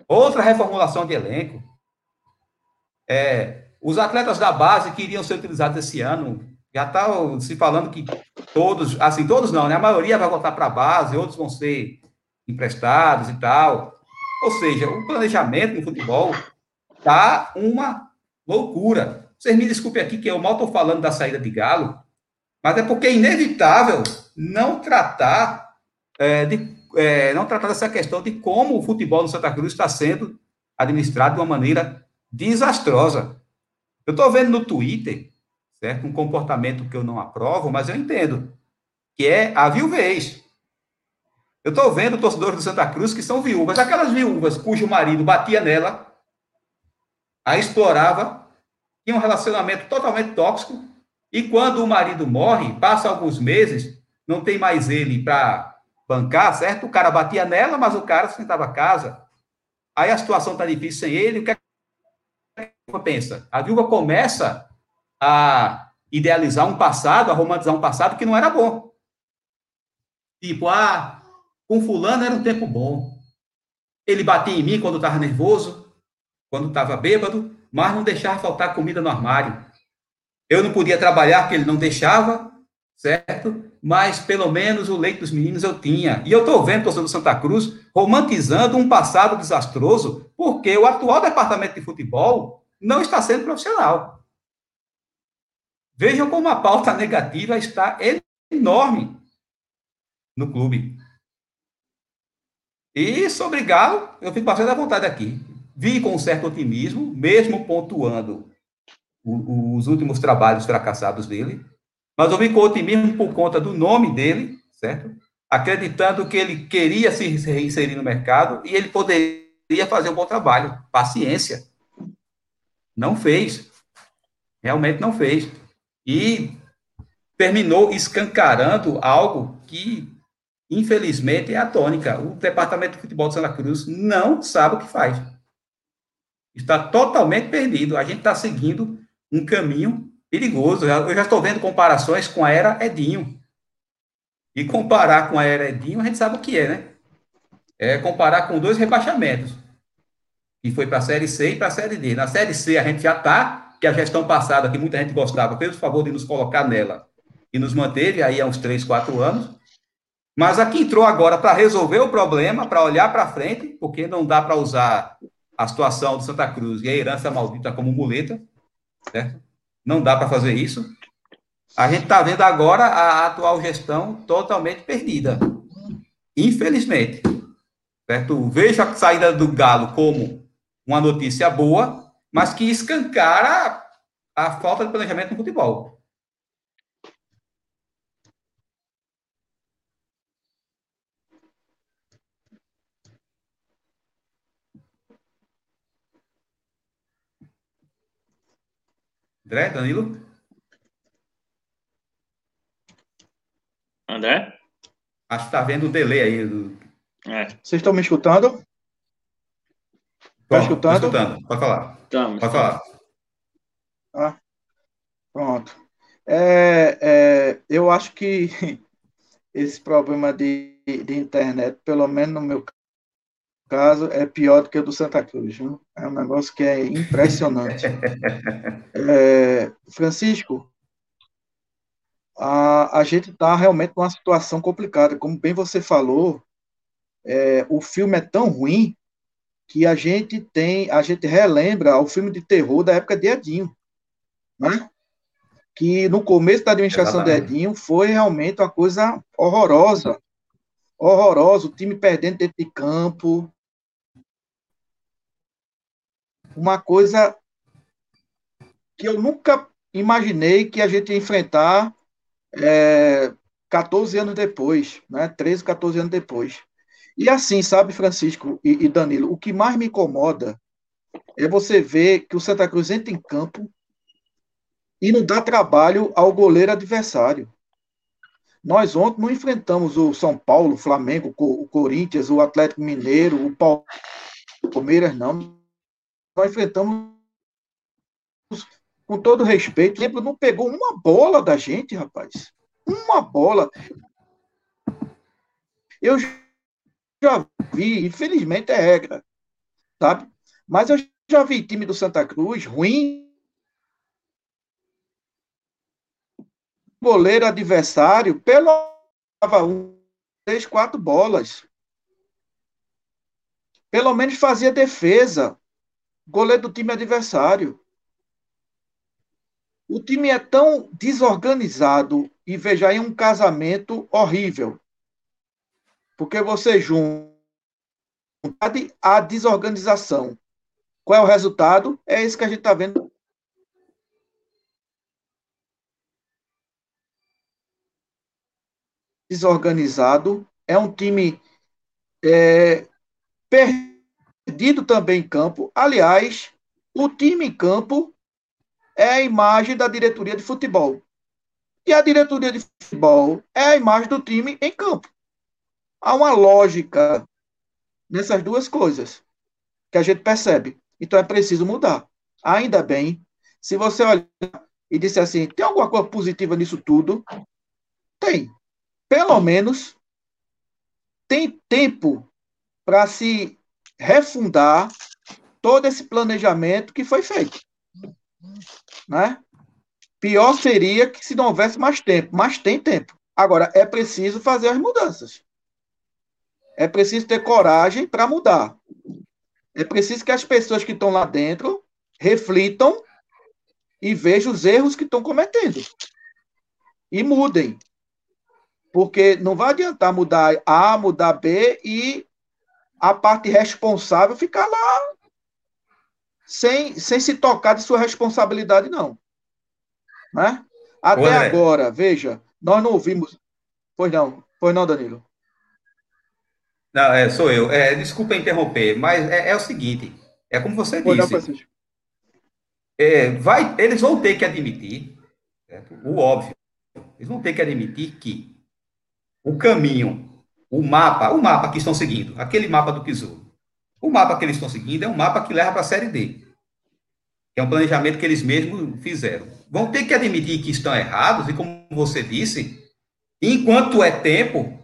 Outra reformulação de elenco. É, os atletas da base que iriam ser utilizados esse ano, já está se falando que todos, assim, todos não, né? A maioria vai voltar para a base, outros vão ser emprestados e tal. Ou seja, o planejamento no futebol tá uma loucura. Vocês me desculpem aqui que eu mal estou falando da saída de Galo, mas é porque é inevitável não tratar é, de é, não tratar dessa questão de como o futebol no Santa Cruz está sendo administrado de uma maneira desastrosa. Eu estou vendo no Twitter, certo, um comportamento que eu não aprovo, mas eu entendo, que é a viuvez. Eu estou vendo torcedores do Santa Cruz que são viúvas, aquelas viúvas cujo marido batia nela, a explorava, tinha um relacionamento totalmente tóxico, e quando o marido morre, passa alguns meses, não tem mais ele para bancar, certo? O cara batia nela, mas o cara sustentava a casa. Aí a situação está difícil sem ele, o que a viúva pensa? A viúva começa a idealizar um passado, a romantizar um passado que não era bom. Tipo, ah, com fulano era um tempo bom. Ele batia em mim quando estava nervoso, quando estava bêbado, mas não deixava faltar comida no armário. Eu não podia trabalhar porque ele não deixava, certo? Mas pelo menos o leite dos meninos eu tinha. E eu estou vendo o torcedor do Santa Cruz romantizando um passado desastroso, porque o atual departamento de futebol não está sendo profissional. Vejam como a pauta negativa está enorme no clube. E sobre Galo, eu fico bastante à vontade aqui. Vi com um certo otimismo, mesmo pontuando os últimos trabalhos fracassados dele, mas eu vim com otimismo por conta do nome dele, certo? Acreditando que ele queria se reinserir no mercado e ele poderia fazer um bom trabalho. Paciência. Não fez. Realmente não fez. E terminou escancarando algo que, infelizmente, é a tônica. O departamento de futebol de Santa Cruz não sabe o que faz. Está totalmente perdido. A gente está seguindo um caminho perigoso. Eu já estou vendo comparações com a era Edinho. E comparar com a era Edinho, a gente sabe o que é, né? É comparar com dois rebaixamentos. Que foi para a Série C e para a Série D. Na Série C a gente já está, que a gestão passada, que muita gente gostava, fez o favor de nos colocar nela e nos manteve aí há uns três, quatro anos. Mas aqui entrou agora para resolver o problema, para olhar para frente, porque não dá para usar a situação do Santa Cruz e a herança maldita como muleta, certo? Não dá para fazer isso. A gente está vendo agora a atual gestão totalmente perdida. Infelizmente. Certo? Vejo a saída do Galo como uma notícia boa, mas que escancara a falta de planejamento no futebol. André, Danilo? André? Acho que está vendo o delay aí. Do... É. Vocês estão me escutando? Estão escutando? escutando? Pode falar. Estamos. Pode falar. Ah, pronto. É, é, eu acho que esse problema de, de internet, pelo menos no meu caso, é pior do que o do Santa Cruz. Viu? É um negócio que é impressionante. é, Francisco, a, a gente está realmente numa situação complicada. Como bem você falou, é, o filme é tão ruim que a gente tem, a gente relembra o filme de terror da época de Edinho, né? Que no começo da administração Exatamente. de Edinho foi realmente uma coisa horrorosa, horrorosa, o time perdendo dentro de campo, uma coisa que eu nunca imaginei que a gente ia enfrentar é, 14 anos depois, né? 13, 14 anos depois. E assim, sabe, Francisco e, e Danilo, o que mais me incomoda é você ver que o Santa Cruz entra em campo e não dá trabalho ao goleiro adversário. Nós ontem não enfrentamos o São Paulo, o Flamengo, o Corinthians, o Atlético Mineiro, o Palmeiras, não. Nós enfrentamos com todo respeito, lembro, não pegou uma bola da gente, rapaz. Uma bola. Eu já vi, infelizmente é regra, sabe? Mas eu já vi time do Santa Cruz ruim. Goleiro adversário, pelo um, três, quatro bolas. Pelo menos fazia defesa. Goleiro do time adversário. O time é tão desorganizado e veja aí um casamento horrível. Porque você junta a desorganização. Qual é o resultado? É isso que a gente está vendo. Desorganizado. É um time é, perdido também em campo. Aliás, o time em campo é a imagem da diretoria de futebol. E a diretoria de futebol é a imagem do time em campo. Há uma lógica nessas duas coisas que a gente percebe. Então é preciso mudar. Ainda bem, se você olhar e disser assim, tem alguma coisa positiva nisso tudo? Tem. Pelo menos tem tempo para se refundar todo esse planejamento que foi feito né? Pior seria que se não houvesse mais tempo, mas tem tempo. Agora, é preciso fazer as mudanças. É preciso ter coragem para mudar. É preciso que as pessoas que estão lá dentro reflitam e vejam os erros que estão cometendo. E mudem. Porque não vai adiantar mudar A, mudar B e a parte responsável ficar lá sem, sem se tocar de sua responsabilidade, não. Né? Até agora, veja, nós não ouvimos. Pois não, pois não, Danilo. Não, é, sou eu. É, desculpa interromper, mas é, é o seguinte: é como você pois disse. Não, é, vai, eles vão ter que admitir, certo? o óbvio, eles vão ter que admitir que o caminho, o mapa, o mapa que estão seguindo, aquele mapa do Tesouro, o mapa que eles estão seguindo é um mapa que leva para a Série D. é um planejamento que eles mesmos fizeram. Vão ter que admitir que estão errados, e como você disse, enquanto é tempo,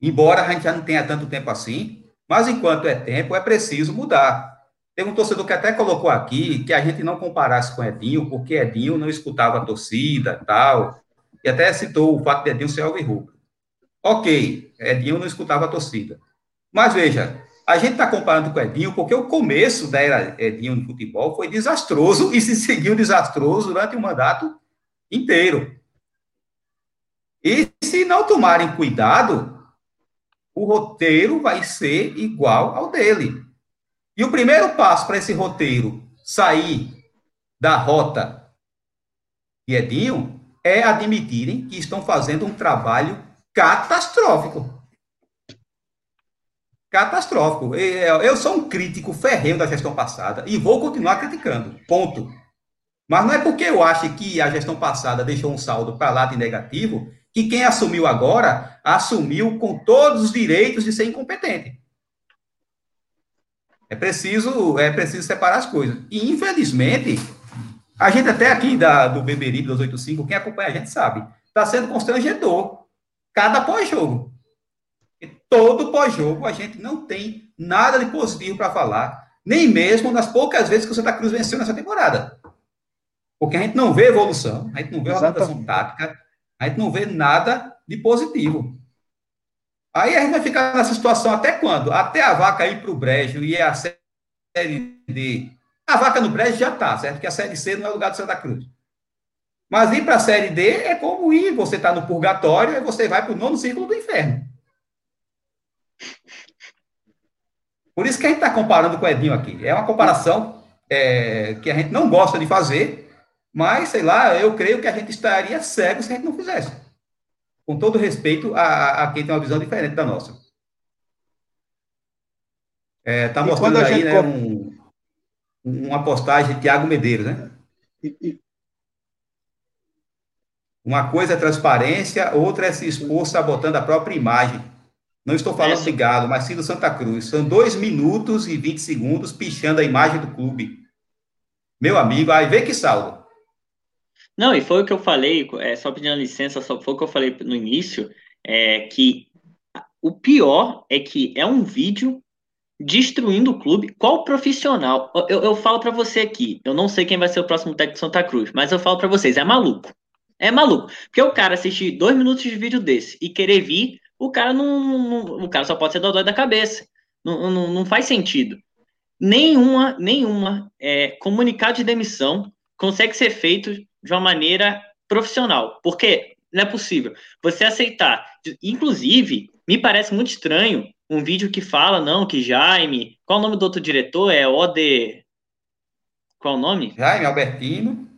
embora a gente já não tenha tanto tempo assim, mas enquanto é tempo, é preciso mudar. Teve um torcedor que até colocou aqui que a gente não comparasse com Edinho, porque Edinho não escutava a torcida tal, e até citou o fato de Edinho ser alvirrubro. Ok, Edinho não escutava a torcida. Mas veja, a gente está comparando com Edinho porque o começo da era Edinho no futebol foi desastroso e se seguiu desastroso durante o mandato inteiro. E se não tomarem cuidado, o roteiro vai ser igual ao dele. E o primeiro passo para esse roteiro sair da rota de Edinho é admitirem que estão fazendo um trabalho catastrófico. Catastrófico. Eu sou um crítico ferrenho da gestão passada e vou continuar criticando. Ponto. Mas não é porque eu acho que a gestão passada deixou um saldo para lá de negativo que quem assumiu agora assumiu com todos os direitos de ser incompetente. É preciso, é preciso separar as coisas. E, infelizmente, a gente até aqui da, do Beberibe 285, quem acompanha a gente sabe, está sendo constrangedor. Cada pós-jogo. Todo pós-jogo a gente não tem nada de positivo para falar, nem mesmo nas poucas vezes que o Santa Cruz venceu nessa temporada. Porque a gente não vê evolução, a gente não vê organização tática, a gente não vê nada de positivo. Aí a gente vai ficar nessa situação até quando? Até a vaca ir para o brejo e a Série D. A vaca no brejo já está, certo? Que a Série C não é o lugar do Santa Cruz. Mas ir para a Série D é como ir, você está no purgatório e você vai para o nono círculo do inferno. Por isso que a gente está comparando com o Edinho aqui. É uma comparação é, que a gente não gosta de fazer, mas, sei lá, eu creio que a gente estaria cego se a gente não fizesse com todo respeito a, a quem tem uma visão diferente da nossa. Está é, tá mostrando aí né, um, uma postagem de Tiago Medeiros, né? E, e... Uma coisa é transparência, outra é se expor sabotando a própria imagem. Não estou falando Essa... de Galo, mas sim do Santa Cruz. São dois minutos e 20 segundos pichando a imagem do clube. Meu amigo, aí vê que saldo. Não, e foi o que eu falei, é, só pedindo licença, só foi o que eu falei no início, é que o pior é que é um vídeo destruindo o clube. Qual profissional? Eu, eu falo para você aqui, eu não sei quem vai ser o próximo técnico de Santa Cruz, mas eu falo para vocês, é maluco. É maluco. Porque o cara assistir dois minutos de vídeo desse e querer vir, o cara não, não o cara só pode ser dodói da cabeça. Não, não, não faz sentido. Nenhuma, nenhuma é, comunicado de demissão consegue ser feito de uma maneira profissional. Porque não é possível você aceitar. Inclusive, me parece muito estranho um vídeo que fala, não, que Jaime. Qual o nome do outro diretor? É Ode. Qual o nome? Jaime Albertino.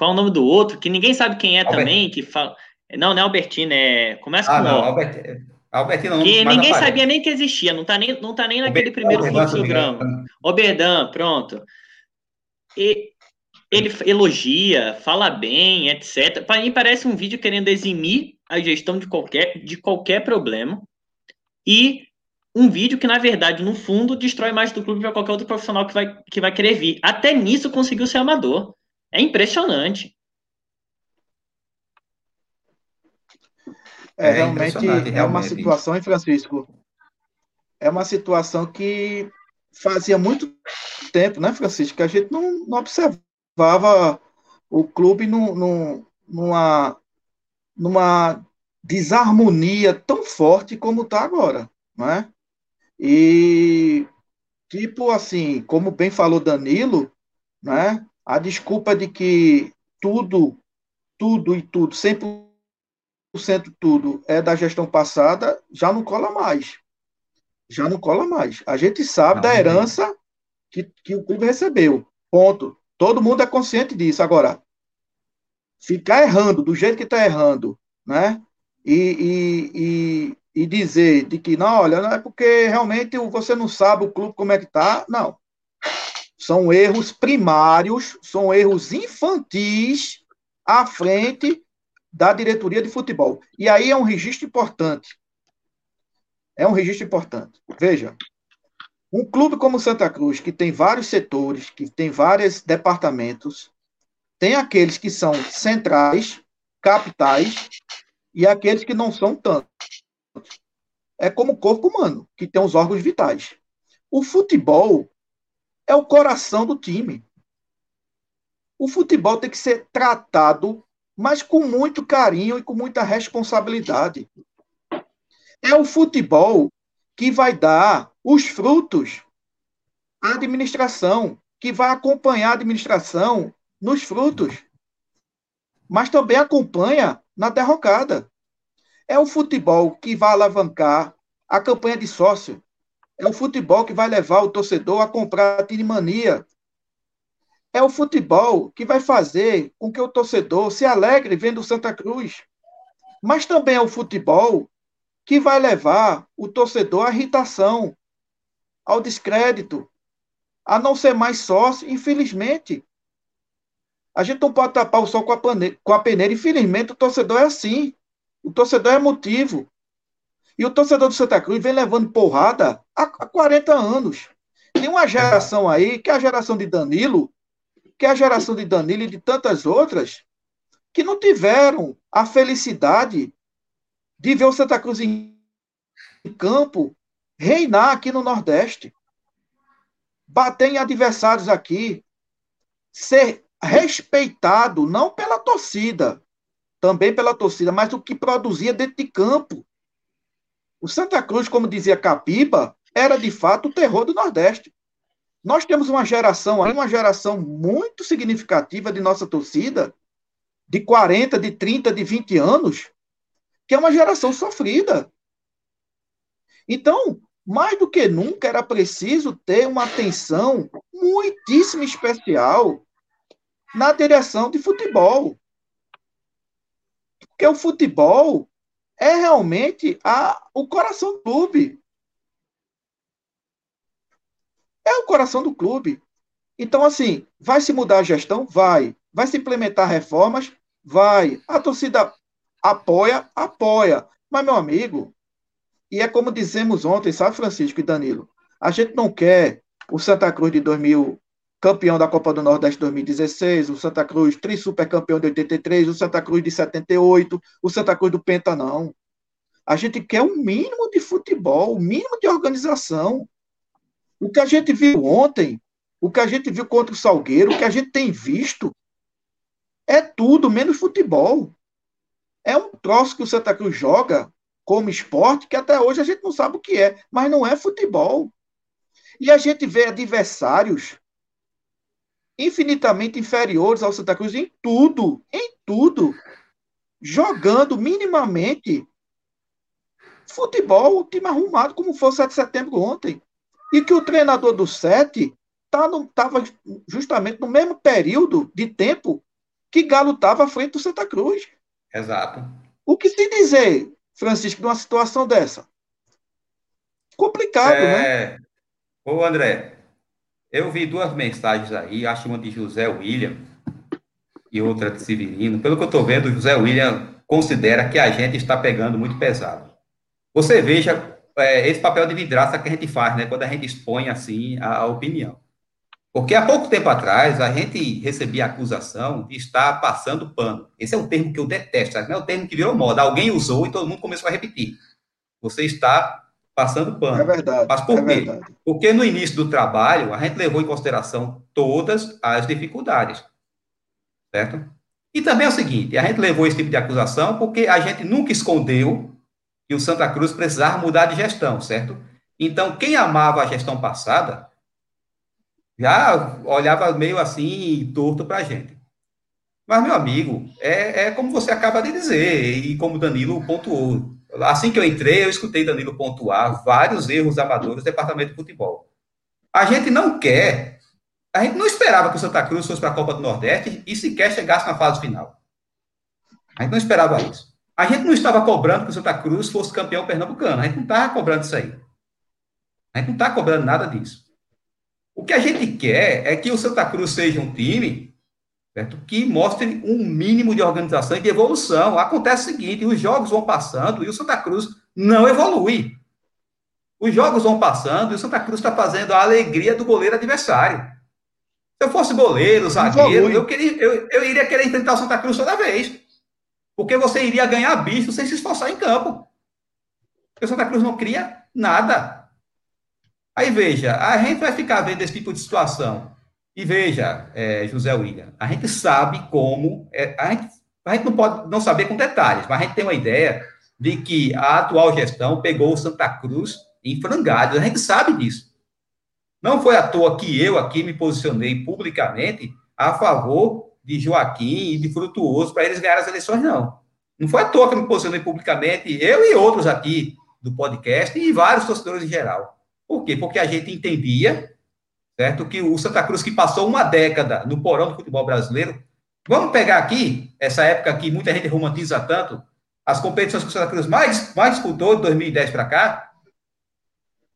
Qual o nome do outro? Que ninguém sabe quem é também, que fala. Não, não é Albertino, é. Começa ah, com não, Albert... Albertino não. Que ninguém sabia nem que existia, não tá nem, não tá nem naquele primeiro programa. Oberdan, pronto. E ele elogia, fala bem, etc. Para mim parece um vídeo querendo eximir a gestão de qualquer, de qualquer problema e um vídeo que na verdade no fundo destrói mais do clube para qualquer outro profissional que vai, que vai querer vir. Até nisso conseguiu ser amador. É impressionante. É, é realmente, realmente é uma situação, hein, Francisco? É uma situação que fazia muito tempo, né, Francisco, que a gente não, não observava o clube num, num, numa, numa desarmonia tão forte como está agora, né? E tipo assim, como bem falou Danilo, né? A desculpa de que tudo, tudo e tudo, 100% tudo é da gestão passada, já não cola mais. Já não cola mais. A gente sabe da herança que, que o clube recebeu. Ponto. Todo mundo é consciente disso. Agora, ficar errando do jeito que está errando, né? E, e, e, e, dizer de que, não, olha, não é porque realmente você não sabe o clube como é que está. Não. São erros primários, são erros infantis à frente da diretoria de futebol. E aí é um registro importante. É um registro importante. Veja, um clube como Santa Cruz, que tem vários setores, que tem vários departamentos, tem aqueles que são centrais, capitais, e aqueles que não são tanto. É como o corpo humano, que tem os órgãos vitais. O futebol é o coração do time. O futebol tem que ser tratado, mas com muito carinho e com muita responsabilidade. É o futebol que vai dar os frutos à administração, que vai acompanhar a administração nos frutos, mas também acompanha na derrocada. É o futebol que vai alavancar a campanha de sócio. É o futebol que vai levar o torcedor a comprar a Tinimania. É o futebol que vai fazer com que o torcedor se alegre vendo o Santa Cruz. Mas também é o futebol que vai levar o torcedor à irritação, ao descrédito, a não ser mais sócio, infelizmente. A gente não pode tapar o sol com a peneira. Infelizmente, o torcedor é assim. O torcedor é motivo. E o torcedor do Santa Cruz vem levando porrada há, há 40 anos. Tem uma geração aí, que é a geração de Danilo, que é a geração de Danilo e de tantas outras, que não tiveram a felicidade de ver o Santa Cruz em campo reinar aqui no Nordeste, bater em adversários aqui, ser respeitado não pela torcida, também pela torcida, mas o que produzia dentro de campo. O Santa Cruz, como dizia Capiba, era de fato o terror do Nordeste. Nós temos uma geração uma geração muito significativa de nossa torcida, de 40, de 30, de 20 anos, que é uma geração sofrida. Então, mais do que nunca, era preciso ter uma atenção muitíssimo especial na direção de futebol. Porque o futebol é realmente a, o coração do clube. É o coração do clube. Então, assim, vai se mudar a gestão? Vai. Vai se implementar reformas? Vai. A torcida Apoia, apoia. Mas, meu amigo, e é como dizemos ontem, sabe, Francisco e Danilo? A gente não quer o Santa Cruz de 2000, campeão da Copa do Nordeste 2016, o Santa Cruz tri-supercampeão de 83, o Santa Cruz de 78, o Santa Cruz do Penta, não. A gente quer um mínimo de futebol, um mínimo de organização. O que a gente viu ontem, o que a gente viu contra o Salgueiro, o que a gente tem visto, é tudo menos futebol. É um troço que o Santa Cruz joga como esporte que até hoje a gente não sabe o que é, mas não é futebol. E a gente vê adversários infinitamente inferiores ao Santa Cruz em tudo, em tudo, jogando minimamente futebol, o time arrumado como foi o 7 de setembro ontem. E que o treinador do 7 estava tá justamente no mesmo período de tempo que Galo estava à frente do Santa Cruz. Exato. O que se dizer, Francisco, numa situação dessa? Complicado, é... né? Ô, André, eu vi duas mensagens aí, acho uma de José William e outra de Severino. Pelo que eu estou vendo, José William considera que a gente está pegando muito pesado. Você veja é, esse papel de vidraça que a gente faz, né? Quando a gente expõe assim a, a opinião. Porque há pouco tempo atrás a gente recebia a acusação de estar passando pano. Esse é um termo que eu detesto, não é o termo que virou moda. Alguém usou e todo mundo começou a repetir. Você está passando pano. É verdade. Mas por é quê? Verdade. Porque no início do trabalho a gente levou em consideração todas as dificuldades. Certo? E também é o seguinte, a gente levou esse tipo de acusação porque a gente nunca escondeu que o Santa Cruz precisava mudar de gestão, certo? Então, quem amava a gestão passada já olhava meio assim, torto para a gente. Mas, meu amigo, é, é como você acaba de dizer, e como Danilo pontuou. Assim que eu entrei, eu escutei Danilo pontuar vários erros amadores do departamento de futebol. A gente não quer, a gente não esperava que o Santa Cruz fosse para a Copa do Nordeste e sequer chegasse na fase final. A gente não esperava isso. A gente não estava cobrando que o Santa Cruz fosse campeão pernambucano. A gente não estava cobrando isso aí. A gente não está cobrando nada disso. O que a gente quer é que o Santa Cruz seja um time certo? que mostre um mínimo de organização e de evolução. Acontece o seguinte: os jogos vão passando e o Santa Cruz não evolui. Os jogos vão passando e o Santa Cruz está fazendo a alegria do goleiro adversário. Se eu fosse goleiro, zagueiro, eu, queria, eu, eu iria querer enfrentar o Santa Cruz toda vez. Porque você iria ganhar bicho sem se esforçar em campo. Porque o Santa Cruz não cria nada. Aí veja, a gente vai ficar vendo esse tipo de situação. E veja, é, José William, a gente sabe como. É, a, gente, a gente não pode não saber com detalhes, mas a gente tem uma ideia de que a atual gestão pegou o Santa Cruz em frangalhos. A gente sabe disso. Não foi à toa que eu aqui me posicionei publicamente a favor de Joaquim e de Frutuoso para eles ganharem as eleições, não. Não foi à toa que eu me posicionei publicamente, eu e outros aqui do podcast e vários torcedores em geral. Por quê? Porque a gente entendia, certo, que o Santa Cruz que passou uma década no porão do futebol brasileiro, vamos pegar aqui, essa época que muita gente romantiza tanto, as competições que o Santa Cruz mais, mais disputou de 2010 para cá,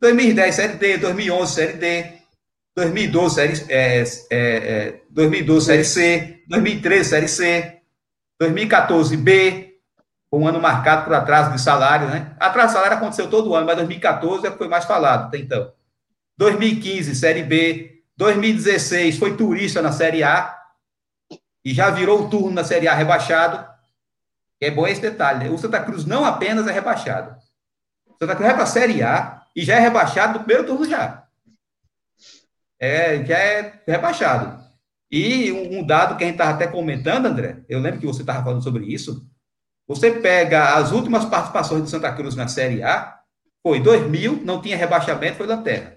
2010 Série D, 2011 Série D, 2012 Série, é, é, é, 2012 Série C, 2013 Série C, 2014 B, um ano marcado por atraso de salário, né? Atraso de salário aconteceu todo ano, mas 2014 é que foi mais falado até então. 2015 Série B, 2016 foi turista na Série A e já virou o turno na Série A rebaixado. É bom esse detalhe. Né? O Santa Cruz não apenas é rebaixado. O Santa Cruz vai para a Série A e já é rebaixado no primeiro turno já. É, já é rebaixado. E um, um dado que a gente estava até comentando, André, eu lembro que você estava falando sobre isso. Você pega as últimas participações do Santa Cruz na Série A, foi 2000, não tinha rebaixamento, foi Lanterna.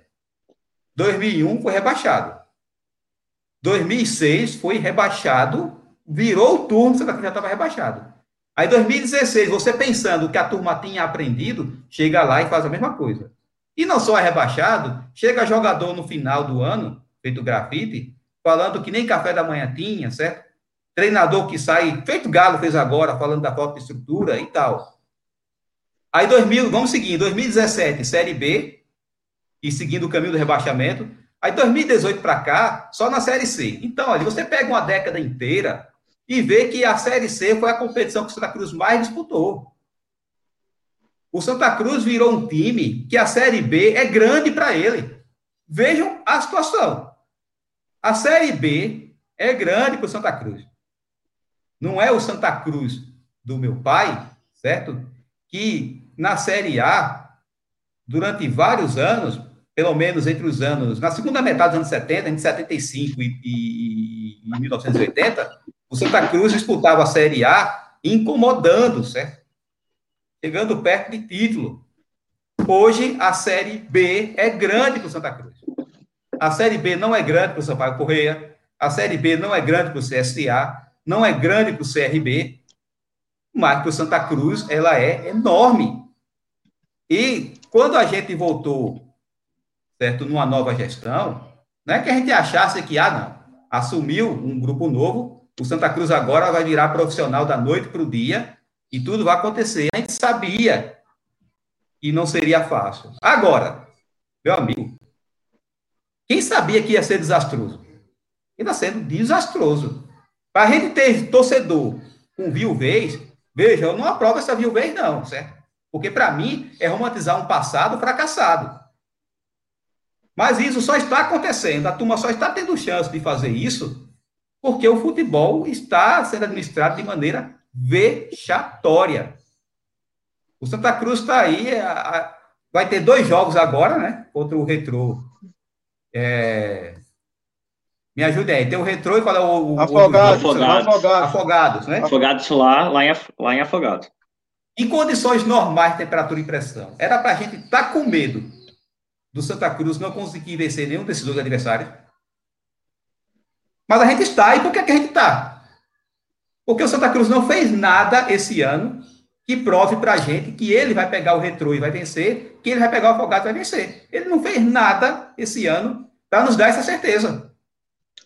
2001 foi rebaixado. 2006 foi rebaixado, virou o turno, Cruz já estava rebaixado. Aí 2016, você pensando que a turma tinha aprendido, chega lá e faz a mesma coisa. E não só é rebaixado, chega jogador no final do ano, feito grafite, falando que nem café da manhã tinha, certo? Treinador que sai, feito Galo fez agora, falando da falta de estrutura e tal. Aí 2000, vamos seguir, 2017, Série B, e seguindo o caminho do rebaixamento. Aí 2018 para cá, só na Série C. Então, olha, você pega uma década inteira e vê que a Série C foi a competição que o Santa Cruz mais disputou. O Santa Cruz virou um time que a Série B é grande para ele. Vejam a situação. A Série B é grande para o Santa Cruz. Não é o Santa Cruz do meu pai, certo? Que na Série A, durante vários anos, pelo menos entre os anos, na segunda metade dos anos 70, entre 75 e, e, e 1980, o Santa Cruz disputava a Série A incomodando, certo? Chegando perto de título. Hoje, a Série B é grande para o Santa Cruz. A Série B não é grande para o Sampaio Correia. A Série B não é grande para o CSA. Não é grande para o CRB. Mas para o Santa Cruz, ela é enorme. E quando a gente voltou, certo, numa nova gestão, não é que a gente achasse que, ah, não, assumiu um grupo novo, o Santa Cruz agora vai virar profissional da noite para o dia e tudo vai acontecer. A gente sabia que não seria fácil. Agora, meu amigo, quem sabia que ia ser desastroso? Está sendo desastroso. Para a gente ter torcedor com viuvez, veja, eu não aprovo essa viuvez, não, certo? Porque para mim é romantizar um passado fracassado. Mas isso só está acontecendo, a turma só está tendo chance de fazer isso porque o futebol está sendo administrado de maneira vexatória. O Santa Cruz está aí, a, a, vai ter dois jogos agora, né? Contra o Retrô. É... Me ajude aí, tem o Retrô e qual é o... o afogados, o afogados. afogados. Afogados, né? Afogados lá, lá em, lá em Afogados. Em condições normais de temperatura e pressão, era para a gente estar tá com medo do Santa Cruz não conseguir vencer nenhum desses dois adversários? Mas a gente está. E por que, que a gente está? Porque o Santa Cruz não fez nada esse ano que prove para a gente que ele vai pegar o retrô e vai vencer, que ele vai pegar o Afogado e vai vencer. Ele não fez nada esse ano para nos dar essa certeza.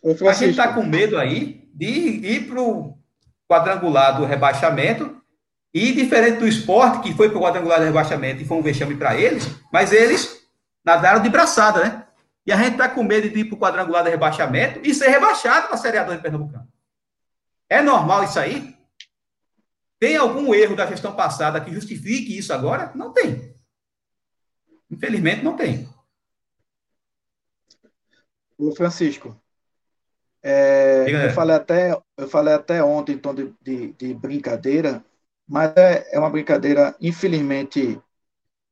A gente está com medo aí de ir para o quadrangular do rebaixamento e diferente do esporte, que foi para o quadrangular do rebaixamento e foi um vexame para eles, mas eles nadaram de braçada, né? E a gente está com medo de ir para o quadrangular de rebaixamento e ser rebaixado para a Série A2 de Pernambucano. É normal isso aí? Tem algum erro da gestão passada que justifique isso agora? Não tem. Infelizmente, não tem. O Francisco, é, eu, falei até, eu falei até ontem, então, de, de, de brincadeira, mas é, é uma brincadeira, infelizmente,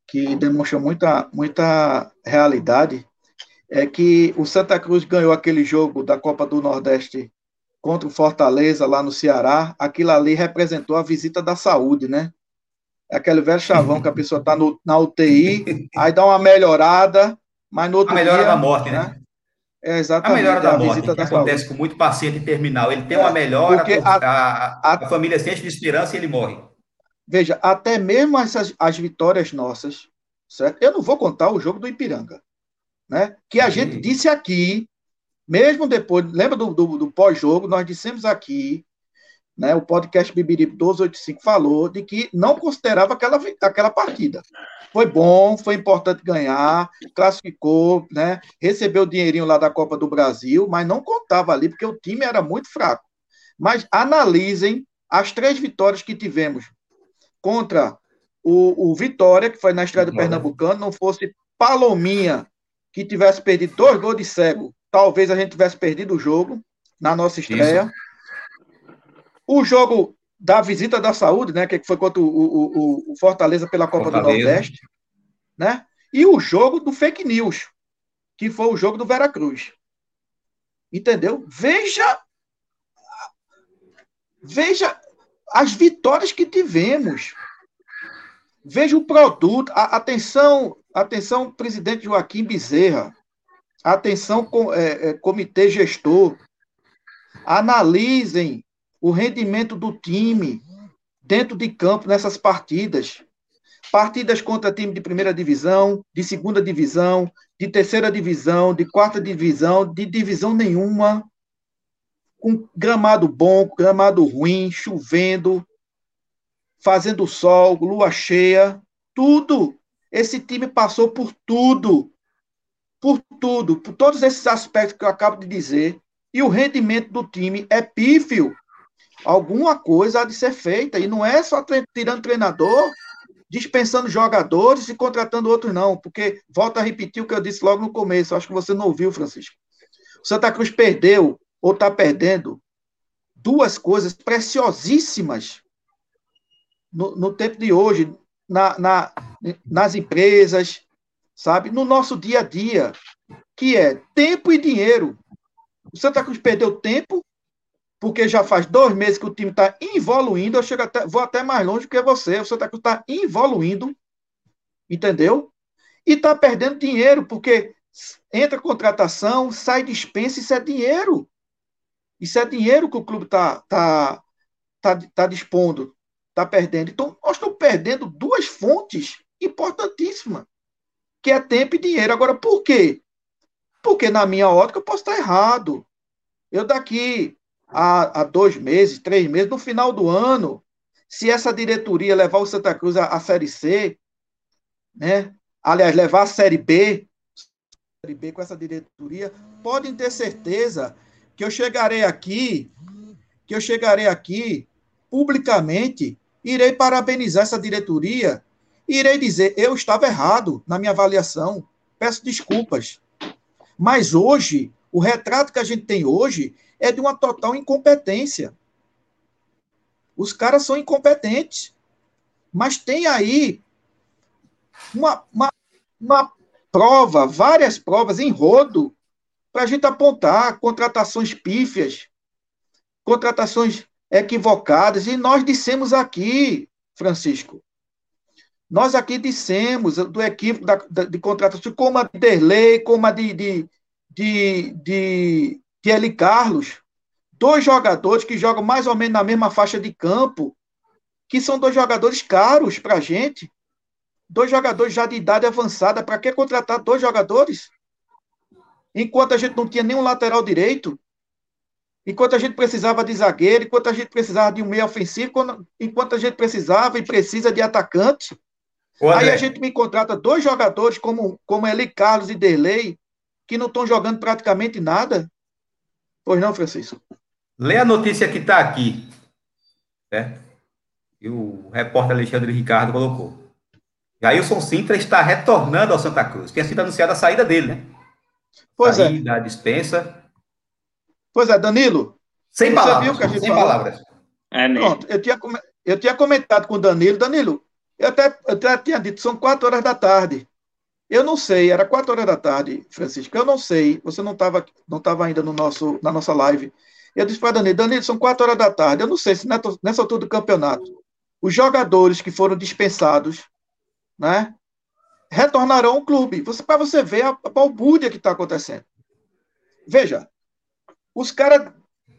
que demonstra muita, muita realidade é que o Santa Cruz ganhou aquele jogo da Copa do Nordeste contra o Fortaleza lá no Ceará. Aquilo ali representou a visita da saúde, né? É aquele velho chavão que a pessoa está na UTI, aí dá uma melhorada, mas no outro a melhora dia, da morte, né? né? É exatamente. A melhora da a morte, que da acontece saúde. com muito paciente terminal. Ele tem é, uma melhora, a, a, a, a, família sente de esperança e ele morre. Veja, até mesmo essas, as vitórias nossas, certo? Eu não vou contar o jogo do Ipiranga, né? Que a gente disse aqui, mesmo depois, lembra do, do, do pós-jogo, nós dissemos aqui né, o podcast Bibiripo 1285 falou de que não considerava aquela, aquela partida. Foi bom, foi importante ganhar, classificou, né, recebeu o dinheirinho lá da Copa do Brasil, mas não contava ali, porque o time era muito fraco. Mas analisem as três vitórias que tivemos contra o, o Vitória, que foi na estreia do Pernambucano, não fosse Palominha, que tivesse perdido dois gols de cego, talvez a gente tivesse perdido o jogo na nossa estreia. Isso. O jogo da visita da saúde, né, que foi contra o, o, o Fortaleza pela Copa Fortaleza. do Nordeste, né? E o jogo do fake news, que foi o jogo do Veracruz. Entendeu? Veja veja as vitórias que tivemos. Veja o produto, a, atenção, atenção, presidente Joaquim Bezerra, atenção, com, é, é, comitê gestor, analisem o rendimento do time dentro de campo nessas partidas. Partidas contra time de primeira divisão, de segunda divisão, de terceira divisão, de quarta divisão, de divisão nenhuma, com gramado bom, gramado ruim, chovendo, fazendo sol, lua cheia, tudo. Esse time passou por tudo. Por tudo, por todos esses aspectos que eu acabo de dizer. E o rendimento do time é pífio alguma coisa há de ser feita. E não é só tre tirando treinador, dispensando jogadores e contratando outros, não. Porque, volta a repetir o que eu disse logo no começo, acho que você não ouviu, Francisco. O Santa Cruz perdeu, ou está perdendo, duas coisas preciosíssimas no, no tempo de hoje, na, na, nas empresas, sabe? No nosso dia a dia, que é tempo e dinheiro. O Santa Cruz perdeu tempo porque já faz dois meses que o time está evoluindo. Eu chego até, vou até mais longe que você. O Santa Cruz está evoluindo, entendeu? E está perdendo dinheiro, porque entra contratação, sai dispensa, isso é dinheiro. Isso é dinheiro que o clube está tá, tá, tá dispondo, está perdendo. Então, nós estamos perdendo duas fontes importantíssimas, que é tempo e dinheiro. Agora, por quê? Porque, na minha ótica, eu posso estar errado. Eu daqui há, há dois meses, três meses, no final do ano, se essa diretoria levar o Santa Cruz à, à Série C, né? aliás, levar a Série B, Série B com essa diretoria, podem ter certeza que eu chegarei aqui, que eu chegarei aqui publicamente, irei parabenizar essa diretoria, irei dizer, eu estava errado na minha avaliação, peço desculpas. Mas hoje, o retrato que a gente tem hoje é de uma total incompetência. Os caras são incompetentes. Mas tem aí uma, uma, uma prova, várias provas em rodo, para a gente apontar contratações pífias, contratações equivocadas. E nós dissemos aqui, Francisco, nós aqui dissemos do equipe da, da, de contratação, como a de Derlei, como a de, de, de, de Kelly Carlos, dois jogadores que jogam mais ou menos na mesma faixa de campo, que são dois jogadores caros para a gente, dois jogadores já de idade avançada, para que contratar dois jogadores? Enquanto a gente não tinha nenhum lateral direito, enquanto a gente precisava de zagueiro, enquanto a gente precisava de um meio ofensivo, enquanto a gente precisava e precisa de atacante. Aí a gente me contrata dois jogadores como, como Eli Carlos e Derlei, que não estão jogando praticamente nada. Pois não, Francisco? Lê a notícia que está aqui, certo? E o repórter Alexandre Ricardo colocou. Jailson Sintra está retornando ao Santa Cruz. Tinha sido anunciada a saída dele, né? Pois saída, é. Da dispensa. Pois é, Danilo. Sem palavras. sem falou? palavras. É Pronto, eu tinha, eu tinha comentado com o Danilo. Danilo, eu até, eu até tinha dito, são quatro horas da tarde. Eu não sei, era quatro horas da tarde, Francisco. Eu não sei, você não estava não tava ainda no nosso, na nossa live. Eu disse para Danilo, Danilo, são quatro horas da tarde. Eu não sei se nessa altura do campeonato os jogadores que foram dispensados, né, retornarão ao clube. Você, Para você ver a, a balbúrdia que está acontecendo. Veja, os caras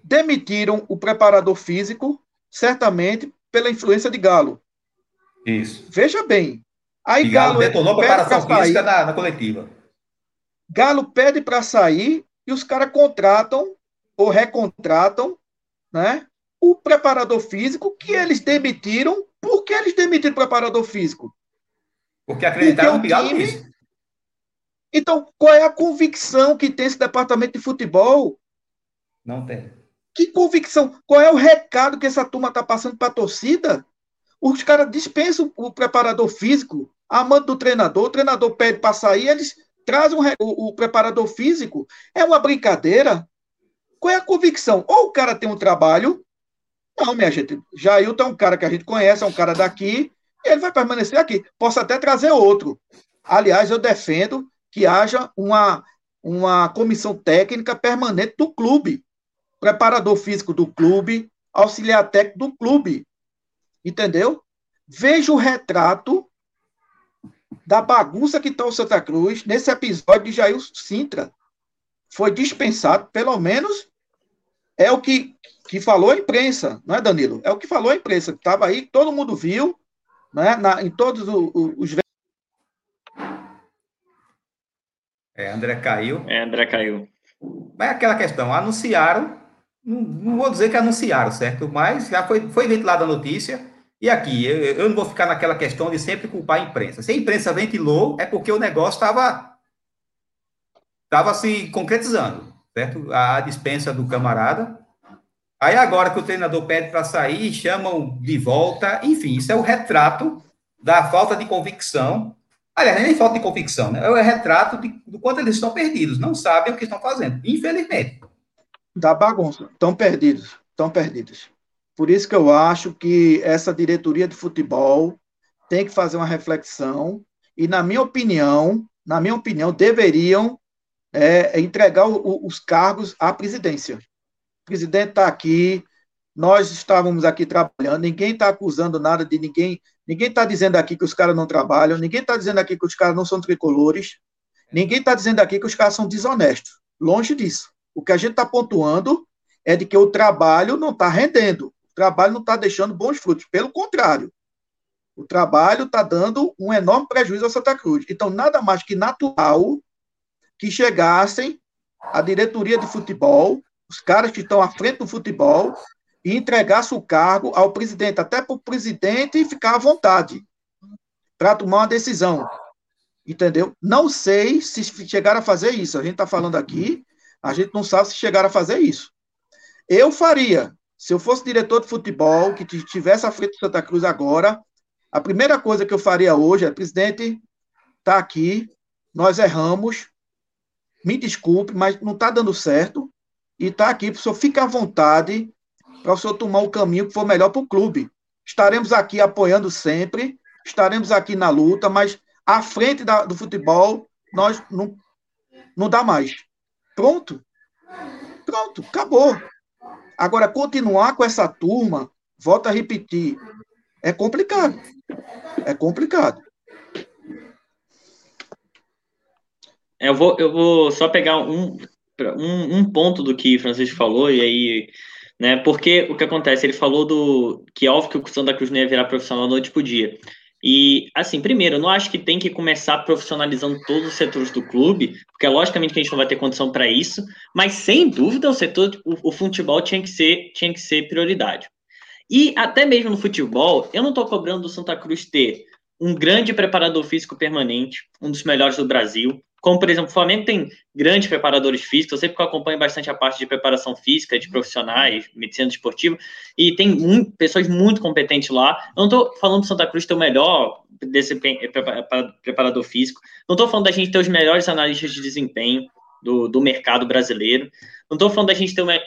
demitiram o preparador físico, certamente pela influência de Galo. Isso. Veja bem. Aí e Galo, Galo detonou a preparação física na, na coletiva. Galo pede para sair e os caras contratam ou recontratam né, o preparador físico que eles demitiram. Por que eles demitiram o preparador físico? Porque acreditaram Porque o time... nisso. Então, qual é a convicção que tem esse departamento de futebol? Não tem. Que convicção? Qual é o recado que essa turma está passando para a torcida? Os caras dispensam o preparador físico, a mão do treinador, o treinador pede para sair, eles trazem o, o, o, preparador físico. É uma brincadeira. Qual é a convicção? Ou o cara tem um trabalho. Não, minha gente. Jailton é um cara que a gente conhece, é um cara daqui, ele vai permanecer aqui. Posso até trazer outro. Aliás, eu defendo que haja uma, uma comissão técnica permanente do clube. Preparador físico do clube, auxiliar técnico do clube. Entendeu? Veja o retrato da bagunça que está o Santa Cruz nesse episódio de Jair Sintra. Foi dispensado, pelo menos é o que, que falou a imprensa, não é, Danilo? É o que falou a imprensa, estava aí, todo mundo viu, né, na, em todos os, os. É, André caiu. É, André caiu. Mas é aquela questão, anunciaram, não, não, vou dizer que anunciaram, certo? Mas já foi, foi ventilada a notícia, e aqui, eu, eu, não vou ficar naquela questão de sempre culpar a imprensa. Se a imprensa ventilou, é porque o negócio estava estava se concretizando, certo? A dispensa do camarada. Aí agora que o treinador pede para sair, chamam de volta, enfim, isso é o retrato da falta de convicção. Aliás, nem falta de convicção, né? É o retrato de, do quanto eles estão perdidos, não sabem o que estão fazendo, infelizmente. Da bagunça, estão perdidos, estão perdidos. Por isso que eu acho que essa diretoria de futebol tem que fazer uma reflexão e, na minha opinião, na minha opinião, deveriam é, entregar o, os cargos à presidência. O presidente está aqui, nós estávamos aqui trabalhando, ninguém está acusando nada de ninguém, ninguém está dizendo aqui que os caras não trabalham, ninguém está dizendo aqui que os caras não são tricolores, ninguém está dizendo aqui que os caras são desonestos. Longe disso. O que a gente está pontuando é de que o trabalho não está rendendo trabalho não está deixando bons frutos. Pelo contrário, o trabalho está dando um enorme prejuízo a Santa Cruz. Então, nada mais que natural que chegassem a diretoria de futebol, os caras que estão à frente do futebol, e entregasse o cargo ao presidente, até para o presidente ficar à vontade para tomar uma decisão. Entendeu? Não sei se chegaram a fazer isso. A gente está falando aqui, a gente não sabe se chegaram a fazer isso. Eu faria, se eu fosse diretor de futebol, que estivesse à frente do Santa Cruz agora, a primeira coisa que eu faria hoje é, presidente, está aqui, nós erramos, me desculpe, mas não está dando certo, e está aqui, senhor fica à vontade para o senhor tomar o caminho que for melhor para o clube. Estaremos aqui apoiando sempre, estaremos aqui na luta, mas à frente da, do futebol, nós não, não dá mais. Pronto. Pronto, acabou. Agora, continuar com essa turma, volta a repetir, é complicado. É complicado. Eu vou, eu vou só pegar um, um, um ponto do que Francisco falou, e aí né? Porque o que acontece? Ele falou do que é óbvio que o Santa Cruz não ia virar profissional da noite pro dia. E, assim, primeiro, eu não acho que tem que começar profissionalizando todos os setores do clube, porque logicamente que a gente não vai ter condição para isso, mas sem dúvida o setor, o, o, futebol tinha que, ser, tinha que ser prioridade. E até mesmo no futebol, eu não estou cobrando do Santa Cruz ter um grande preparador físico permanente, um dos melhores do Brasil, como, por exemplo, o Flamengo tem grandes preparadores físicos, eu sempre que eu acompanho bastante a parte de preparação física, de profissionais, medicina esportiva, e tem muito, pessoas muito competentes lá. Eu não estou falando do Santa Cruz ter o melhor preparador físico, não estou falando da gente ter os melhores analistas de desempenho do, do mercado brasileiro, não estou falando da gente ter uma.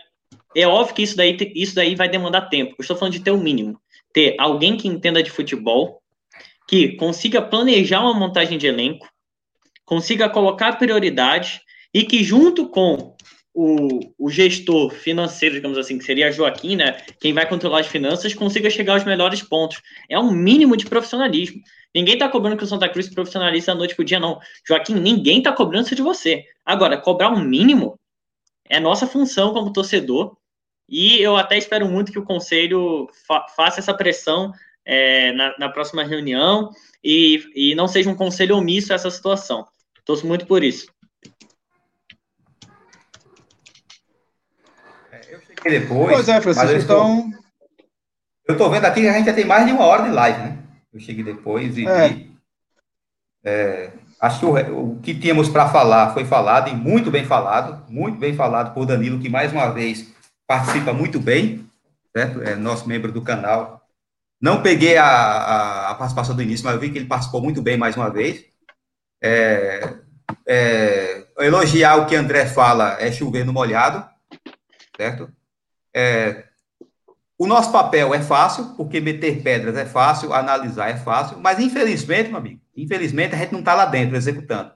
É óbvio que isso daí, isso daí vai demandar tempo, eu estou falando de ter o mínimo. Ter alguém que entenda de futebol, que consiga planejar uma montagem de elenco, consiga colocar prioridade e que, junto com o, o gestor financeiro, digamos assim, que seria Joaquim, né, quem vai controlar as finanças, consiga chegar aos melhores pontos. É um mínimo de profissionalismo. Ninguém está cobrando que o Santa Cruz profissionalize da noite para o dia, não. Joaquim, ninguém está cobrando isso de você. Agora, cobrar um mínimo é nossa função como torcedor. E eu até espero muito que o conselho fa faça essa pressão é, na, na, próxima reunião e, e não seja um conselho omisso a essa situação. Torço muito por isso. É, eu cheguei depois. Pois é, Francisco, então. Eu estou vendo aqui que a gente já tem mais de uma hora de live, né? Eu cheguei depois e. É. é, acho que o, o que tínhamos para falar foi falado e muito bem falado, muito bem falado por Danilo, que mais uma vez participa muito bem, certo? É nosso membro do canal. Não peguei a, a, a participação do início, mas eu vi que ele participou muito bem mais uma vez. É, é, elogiar o que André fala é chover no molhado, certo? É, o nosso papel é fácil, porque meter pedras é fácil, analisar é fácil, mas infelizmente, meu amigo, infelizmente a gente não está lá dentro executando.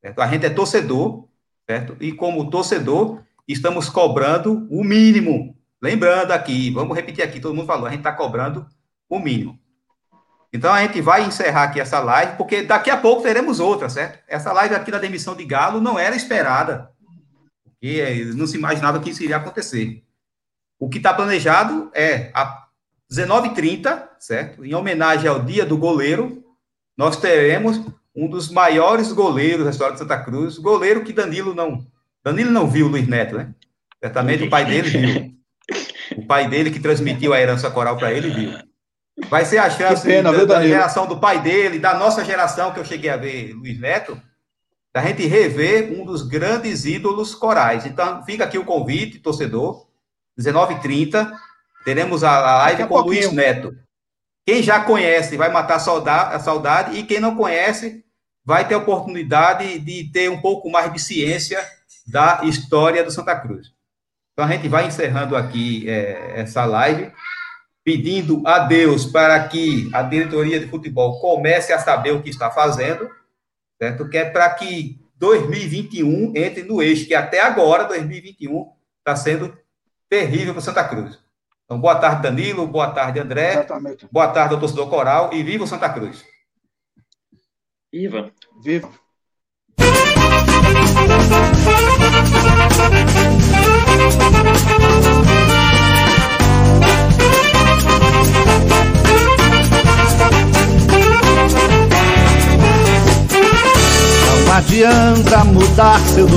Certo? A gente é torcedor, certo? E como torcedor, estamos cobrando o mínimo. Lembrando aqui, vamos repetir aqui, todo mundo falou, a gente está cobrando o mínimo. Então a gente vai encerrar aqui essa live, porque daqui a pouco teremos outra, certo? Essa live aqui da demissão de Galo não era esperada, porque eh, não se imaginava que isso iria acontecer. O que está planejado é a 19h30, certo? Em homenagem ao Dia do Goleiro, nós teremos um dos maiores goleiros da história de Santa Cruz, goleiro que Danilo não. Danilo não viu o Luiz Neto, né? Certamente o pai dele viu. O pai dele que transmitiu a herança coral para ele viu. Vai ser a chance pena, da, da geração do pai dele, da nossa geração, que eu cheguei a ver Luiz Neto, da gente rever um dos grandes ídolos corais. Então, fica aqui o convite, torcedor. 19h30, teremos a live com o Luiz Neto. Quem já conhece vai matar a saudade, e quem não conhece vai ter a oportunidade de ter um pouco mais de ciência da história do Santa Cruz. Então, a gente vai encerrando aqui é, essa live pedindo a Deus para que a diretoria de futebol comece a saber o que está fazendo, certo? Que é para que 2021 entre no eixo, que até agora, 2021, está sendo terrível para Santa Cruz. Então, boa tarde, Danilo, boa tarde, André, Exatamente. boa tarde ao torcedor coral e viva o Santa Cruz. Viva! Viva! Adianta mudar seu doutor.